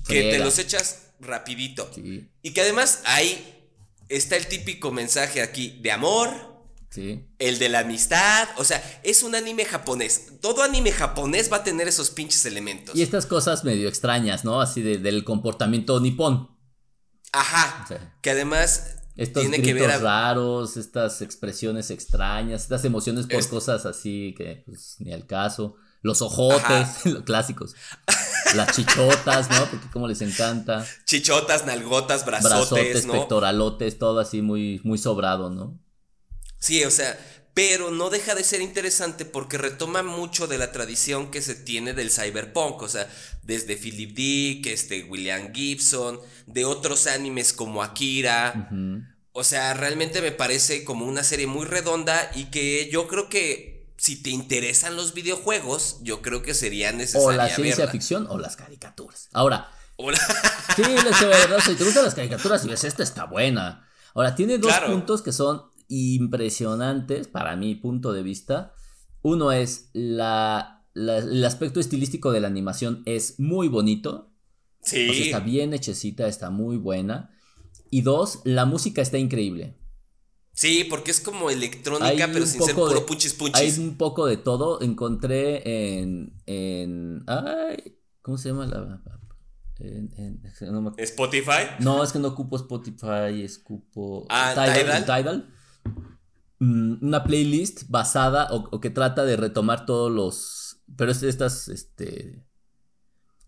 que te los echas rapidito. Sí, Y que además ahí está el típico mensaje aquí de amor, sí. el de la amistad. O sea, es un anime japonés. Todo anime japonés va a tener esos pinches elementos. Y estas cosas medio extrañas, ¿no? Así de- del comportamiento nipón. Ajá. O sea, Que además estos tiene que gritos ver a- raros, estas expresiones extrañas, estas emociones por Es- cosas así que pues, ni al caso. Los ojotes, [laughs] los clásicos. Las chichotas, ¿no? Porque como les encanta. chichotas, nalgotas, brazotes, Brazotes, ¿no? pectoralotes, todo así muy, muy sobrado, ¿no? Sí, o sea, pero no deja de ser interesante porque retoma mucho de la tradición que se tiene del cyberpunk, o sea, desde Philip Dick, este William Gibson, de otros animes como Akira. O sea, realmente me parece como una serie muy redonda y que yo creo que si te interesan los videojuegos, yo creo que sería O necesaria la ciencia verla. ficción o las caricaturas. Ahora, O la- Sí, de verdad, si te gustan las caricaturas y ves esta está buena. Ahora, tiene dos Claro. puntos que son impresionantes, para mi punto de vista. Uno es la, la- el aspecto estilístico de la animación es muy bonito. Sí. O sea, está bien hechecita, está muy buena. Y dos, la música está increíble. Sí, porque es como electrónica, Hay pero sin ser puro de- punchis Hay punchis. un poco de todo. Encontré en. en ay, ¿Cómo se llama la.? en- en- no, me- Spotify. no, es que no ocupo Spotify, escupo. Ah, Tidal. Tidal. Tidal. Mm, Una playlist basada o, o que trata de retomar todos los. Pero es estas este,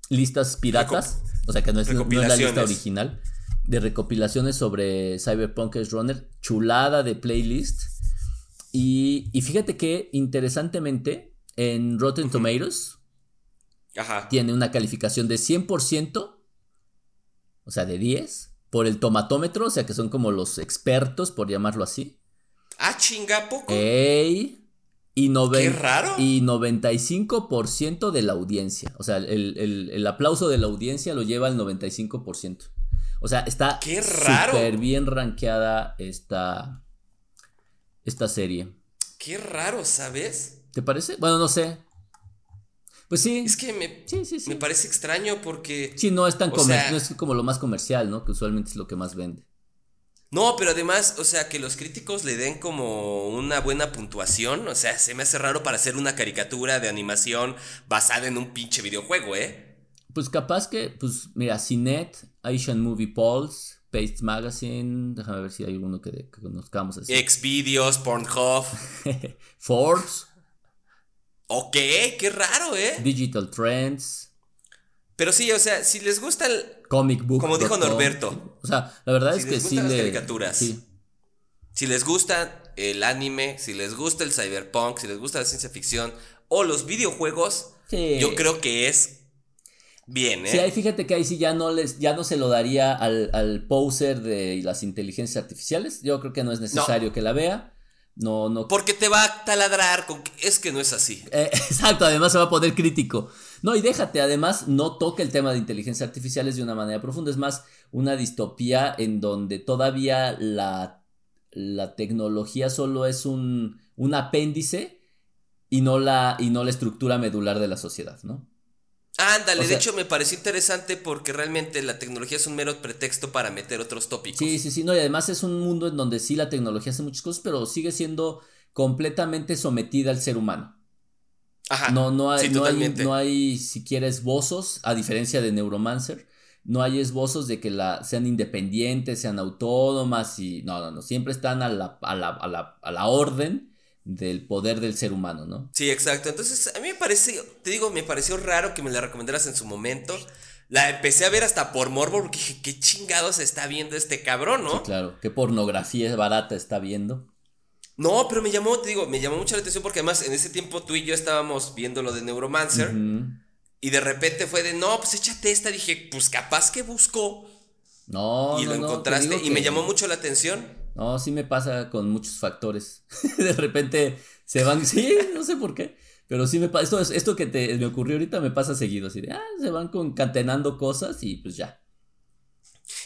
listas piratas. o sea que no es, no es la lista original. De recopilaciones sobre Cyberpunk Edge Runner. Chulada de playlist. Y, y fíjate que interesantemente en Rotten Tomatoes Ajá. tiene una calificación de 100%, o sea, de 10, por el tomatómetro, o sea, que son como los expertos, por llamarlo así. Ah, chinga, ¿a poco. Ey, y, Qué raro. y 95% de la audiencia. O sea, el, el- el aplauso de la audiencia lo lleva al 95%. O sea, está súper bien rankeada esta, esta serie. Qué raro, ¿sabes? ¿Te parece? Bueno, no sé. Pues sí. Es que me, Sí, sí, sí. me parece extraño porque. Sí, no es tan sea- no es como lo más comercial, ¿no? Que usualmente es lo que más vende. No, pero además, o sea, que los críticos le den como una buena puntuación, o sea, se me hace raro para hacer una caricatura de animación basada en un pinche videojuego, ¿eh? Pues capaz que, pues mira, CNET, Asian Movie Pulse, Paste Magazine, déjame ver si hay alguno que, que conozcamos así. Xvideos, Pornhub. [laughs] Forbes, Ok, qué raro, ¿eh? Digital Trends, Pero sí, o sea, si les gusta el... Comic Book. Como dijo Norberto. O sea, la verdad Si es les que sí gustan las caricaturas. Sí. Si les gusta el anime, si les gusta el cyberpunk, si les gusta la ciencia ficción o los videojuegos, Sí. yo creo que es bien, ¿eh? Sí, ahí fíjate que ahí sí ya no les, ya no se lo daría al, al poser de las inteligencias artificiales. Yo creo que no es necesario que la vea. No, no. Porque te va a taladrar con que es que no es así. Eh, [laughs] exacto, además se va a poner crítico. No, y déjate, además no toca el tema de inteligencia artificiales de una manera profunda. Es más, una distopía en donde todavía la, la tecnología solo es un, un apéndice y no, la, y no la estructura medular de la sociedad, ¿no? Ándale, O de hecho me pareció interesante porque realmente la tecnología es un mero pretexto para meter otros tópicos. Sí, sí, sí, no, y además es un mundo en donde sí la tecnología hace muchas cosas, pero sigue siendo completamente sometida al ser humano. Ajá. No, no hay, sí, no, hay, totalmente. no hay siquiera esbozos, a diferencia de Neuromancer, no hay esbozos de que la, sean independientes, sean autónomas y no, no, no, siempre están a la, a la, a la, a la orden del poder del ser humano, ¿no? Sí, exacto. Entonces, a mí me parece, te digo, me pareció raro que me la recomendaras en su momento. La empecé a ver hasta por morbo porque dije, qué chingados está viendo este cabrón, ¿no? Claro, qué pornografía barata está viendo. No, pero me llamó, te digo, me llamó mucho la atención porque además en ese tiempo tú y yo estábamos viendo lo de Neuromancer y de repente fue de, no, pues échate esta. Dije, pues capaz que buscó No, y no, lo encontraste y me llamó mucho la atención. No, sí me pasa con muchos factores. [laughs] de repente se van, sí, no sé por qué, pero sí me pasa, esto, es- esto que te, me ocurrió ahorita me pasa seguido, así de, ah, se van concatenando cosas y pues ya.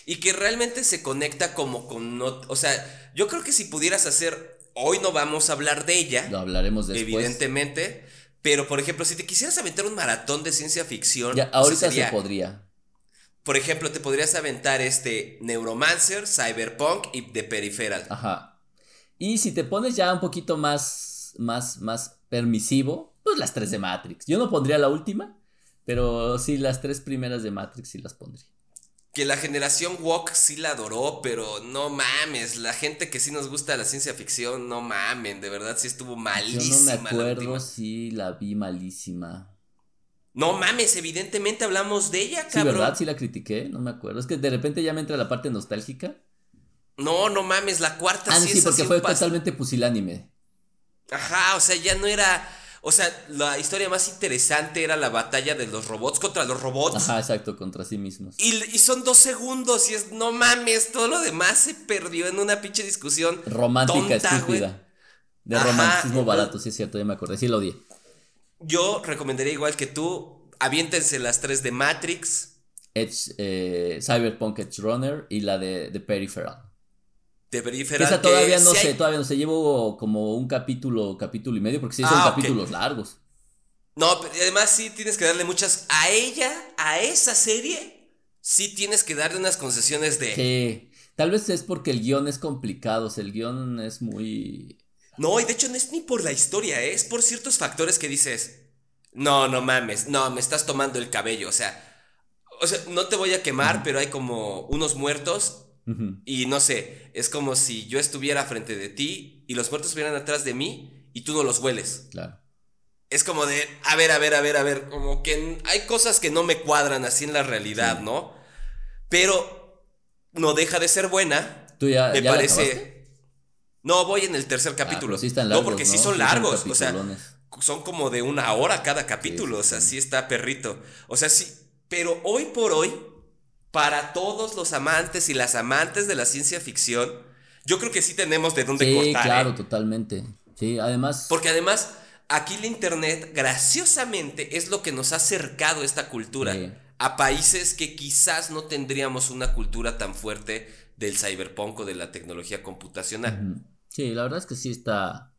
Y que realmente se conecta como con, no, o sea, yo creo que si pudieras hacer, hoy no vamos a hablar de ella. Lo hablaremos después. Evidentemente. Pero, por ejemplo, si te quisieras aventar un maratón de ciencia ficción. Ya, ahorita sería, se podría. Por ejemplo, te podrías aventar este Neuromancer, Cyberpunk y The Peripheral. Ajá. Y si te pones ya un poquito más, más, más permisivo, pues las tres de Matrix. Yo no pondría la última, pero sí las tres primeras de Matrix sí las pondría. Que la generación Walk sí la adoró, pero no mames. La gente que sí nos gusta la ciencia ficción, no mamen. De verdad sí estuvo Yo malísima. no me la acuerdo si la vi malísima. No mames, evidentemente hablamos de ella, Sí, cabrón. ¿verdad? Sí la critiqué, no me acuerdo. Es que de repente ya me entra la parte nostálgica. No, no mames, la cuarta Ah, sí, sí, es porque así fue totalmente pusilánime. Ajá, o sea, ya no era. O sea, la historia más interesante era la batalla de los robots contra los robots. Ajá, exacto, contra sí mismos. Y, y son dos segundos y es, no mames, todo lo demás se perdió en una pinche discusión. Romántica, tonta, estúpida. De Ajá, romanticismo barato, sí es cierto, ya me acordé, sí lo odié. Yo recomendaría igual que tú, aviéntense las tres de Matrix. Edge, eh, Cyberpunk Edge Runner y la de, de Peripheral. De Peripheral. Esa todavía que no sé, hay- todavía no sé. Llevo como un capítulo, capítulo y medio, porque sí son Ah, capítulos largos. No, pero además sí tienes que darle muchas. A ella, a esa serie, sí tienes que darle unas concesiones de. Sí. Tal vez es porque el guion es complicado, o sea, el guion es muy... No, y de hecho no es ni por la historia, ¿eh? es por ciertos factores que dices. No, no mames, no, me estás tomando el cabello, o sea. O sea, no te voy a quemar, pero hay como unos muertos Y no sé, es como si yo estuviera frente de ti y los muertos estuvieran atrás de mí y tú no los hueles. Claro. Es como de, a ver, a ver, a ver, a ver, como que hay cosas que no me cuadran así en la realidad, Sí. ¿no? Pero no deja de ser buena. ¿Tú ya, me ya parece. no, voy en el tercer Ah, capítulo. pero sí están no, largos, porque sí ¿no? son Sí son largos, o sea, son como de una hora cada capítulo, Sí, o sea, sí está perrito. O sea, sí, pero hoy por hoy, para todos los amantes y las amantes de la ciencia ficción, yo creo que sí tenemos de dónde Sí, cortar. claro, ¿eh? totalmente. Sí, además... Porque además, aquí la internet, graciosamente, es lo que nos ha acercado esta cultura Sí. a países que quizás no tendríamos una cultura tan fuerte del cyberpunk o de la tecnología computacional. Sí, la verdad es que sí está.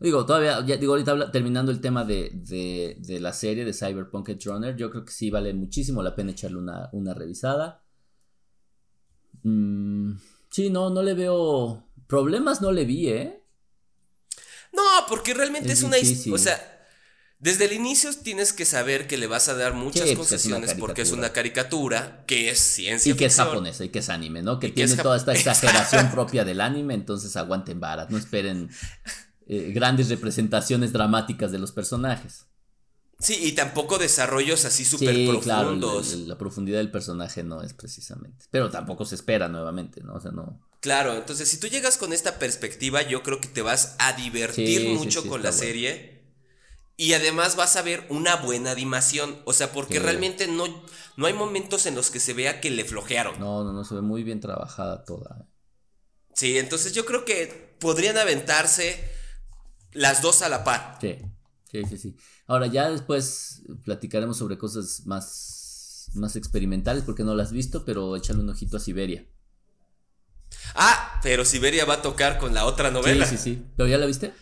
Digo, todavía, ya digo, ahorita terminando el tema de, de, de la serie de Cyberpunk Runner, yo creo que sí vale muchísimo la pena echarle una, una revisada. Mm, sí, no, no le veo. Problemas no le vi, ¿eh? No, porque realmente es, Es una... O sea, desde el inicio tienes que saber que le vas a dar muchas Sí, pues, es concesiones porque es una caricatura que es ciencia Y que es japonesa y que es anime, ¿no? Que Y que tiene es toda esta [laughs] exageración propia del anime, entonces aguanten varas, no esperen [laughs] eh, grandes representaciones dramáticas de los personajes. Sí, y tampoco desarrollos así súper Sí, claro, profundos. el- la profundidad del personaje no es precisamente. Pero tampoco se espera nuevamente, ¿no? O sea, no. Claro, entonces si tú llegas con esta perspectiva, yo creo que te vas a divertir Sí, mucho sí, con la bueno. serie. Y además vas a ver una buena animación. O sea, porque realmente no, no hay momentos en los que se vea que le flojearon. No, no, no, se ve muy bien trabajada toda. Sí, entonces yo creo que podrían aventarse las dos a la par. Sí, sí, sí, sí. Ahora ya después platicaremos sobre cosas más, más experimentales porque no las has visto, pero échale un ojito a Siberia. Ah, pero Siberia va a tocar con la otra novela. Sí, sí, sí. ¿Pero ya la viste?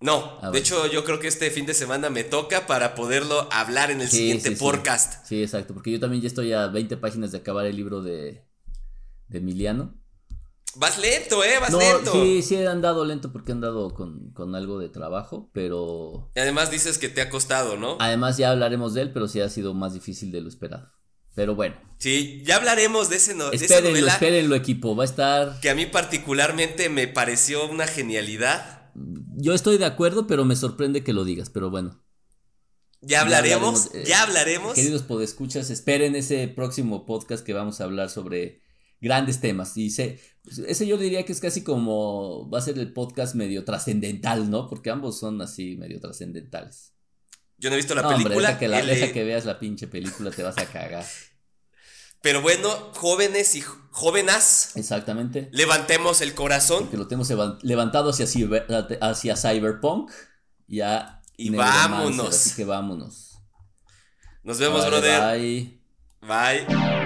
No, Ah, de hecho yo creo que este fin de semana me toca para poderlo hablar en el Sí, siguiente sí, sí. podcast. Sí, exacto, porque yo también ya estoy a 20 páginas de acabar el libro de, de Emiliano. Vas lento, eh, vas No, lento. sí, sí he andado lento porque he andado con, con algo de trabajo, pero Y además dices que te ha costado, ¿no? además ya hablaremos de él, pero sí ha sido más difícil de lo esperado. Pero bueno, Sí, ya hablaremos de, ese no- de esa espérenlo, novela espérenlo equipo, va a estar... que a mí particularmente me pareció una genialidad. Yo estoy de acuerdo, pero me sorprende que lo digas, pero bueno. Ya hablaremos, hablaremos, eh, ya hablaremos. Queridos podescuchas, esperen ese próximo podcast que vamos a hablar sobre grandes temas. Y sé, ese yo diría que es casi como va a ser el podcast medio trascendental, ¿no? Porque ambos son así medio trascendentales. Yo no he visto la No, hombre, película, deja que, la, el- deja que veas la pinche película, te vas a cagar. [laughs] pero bueno, jóvenes y jóvenes, Exactamente. levantemos el corazón Porque lo tenemos eva- levantado hacia, ciber- hacia Cyberpunk ya Y vámonos. Así que vámonos. Nos vemos, brother. bye. Bye.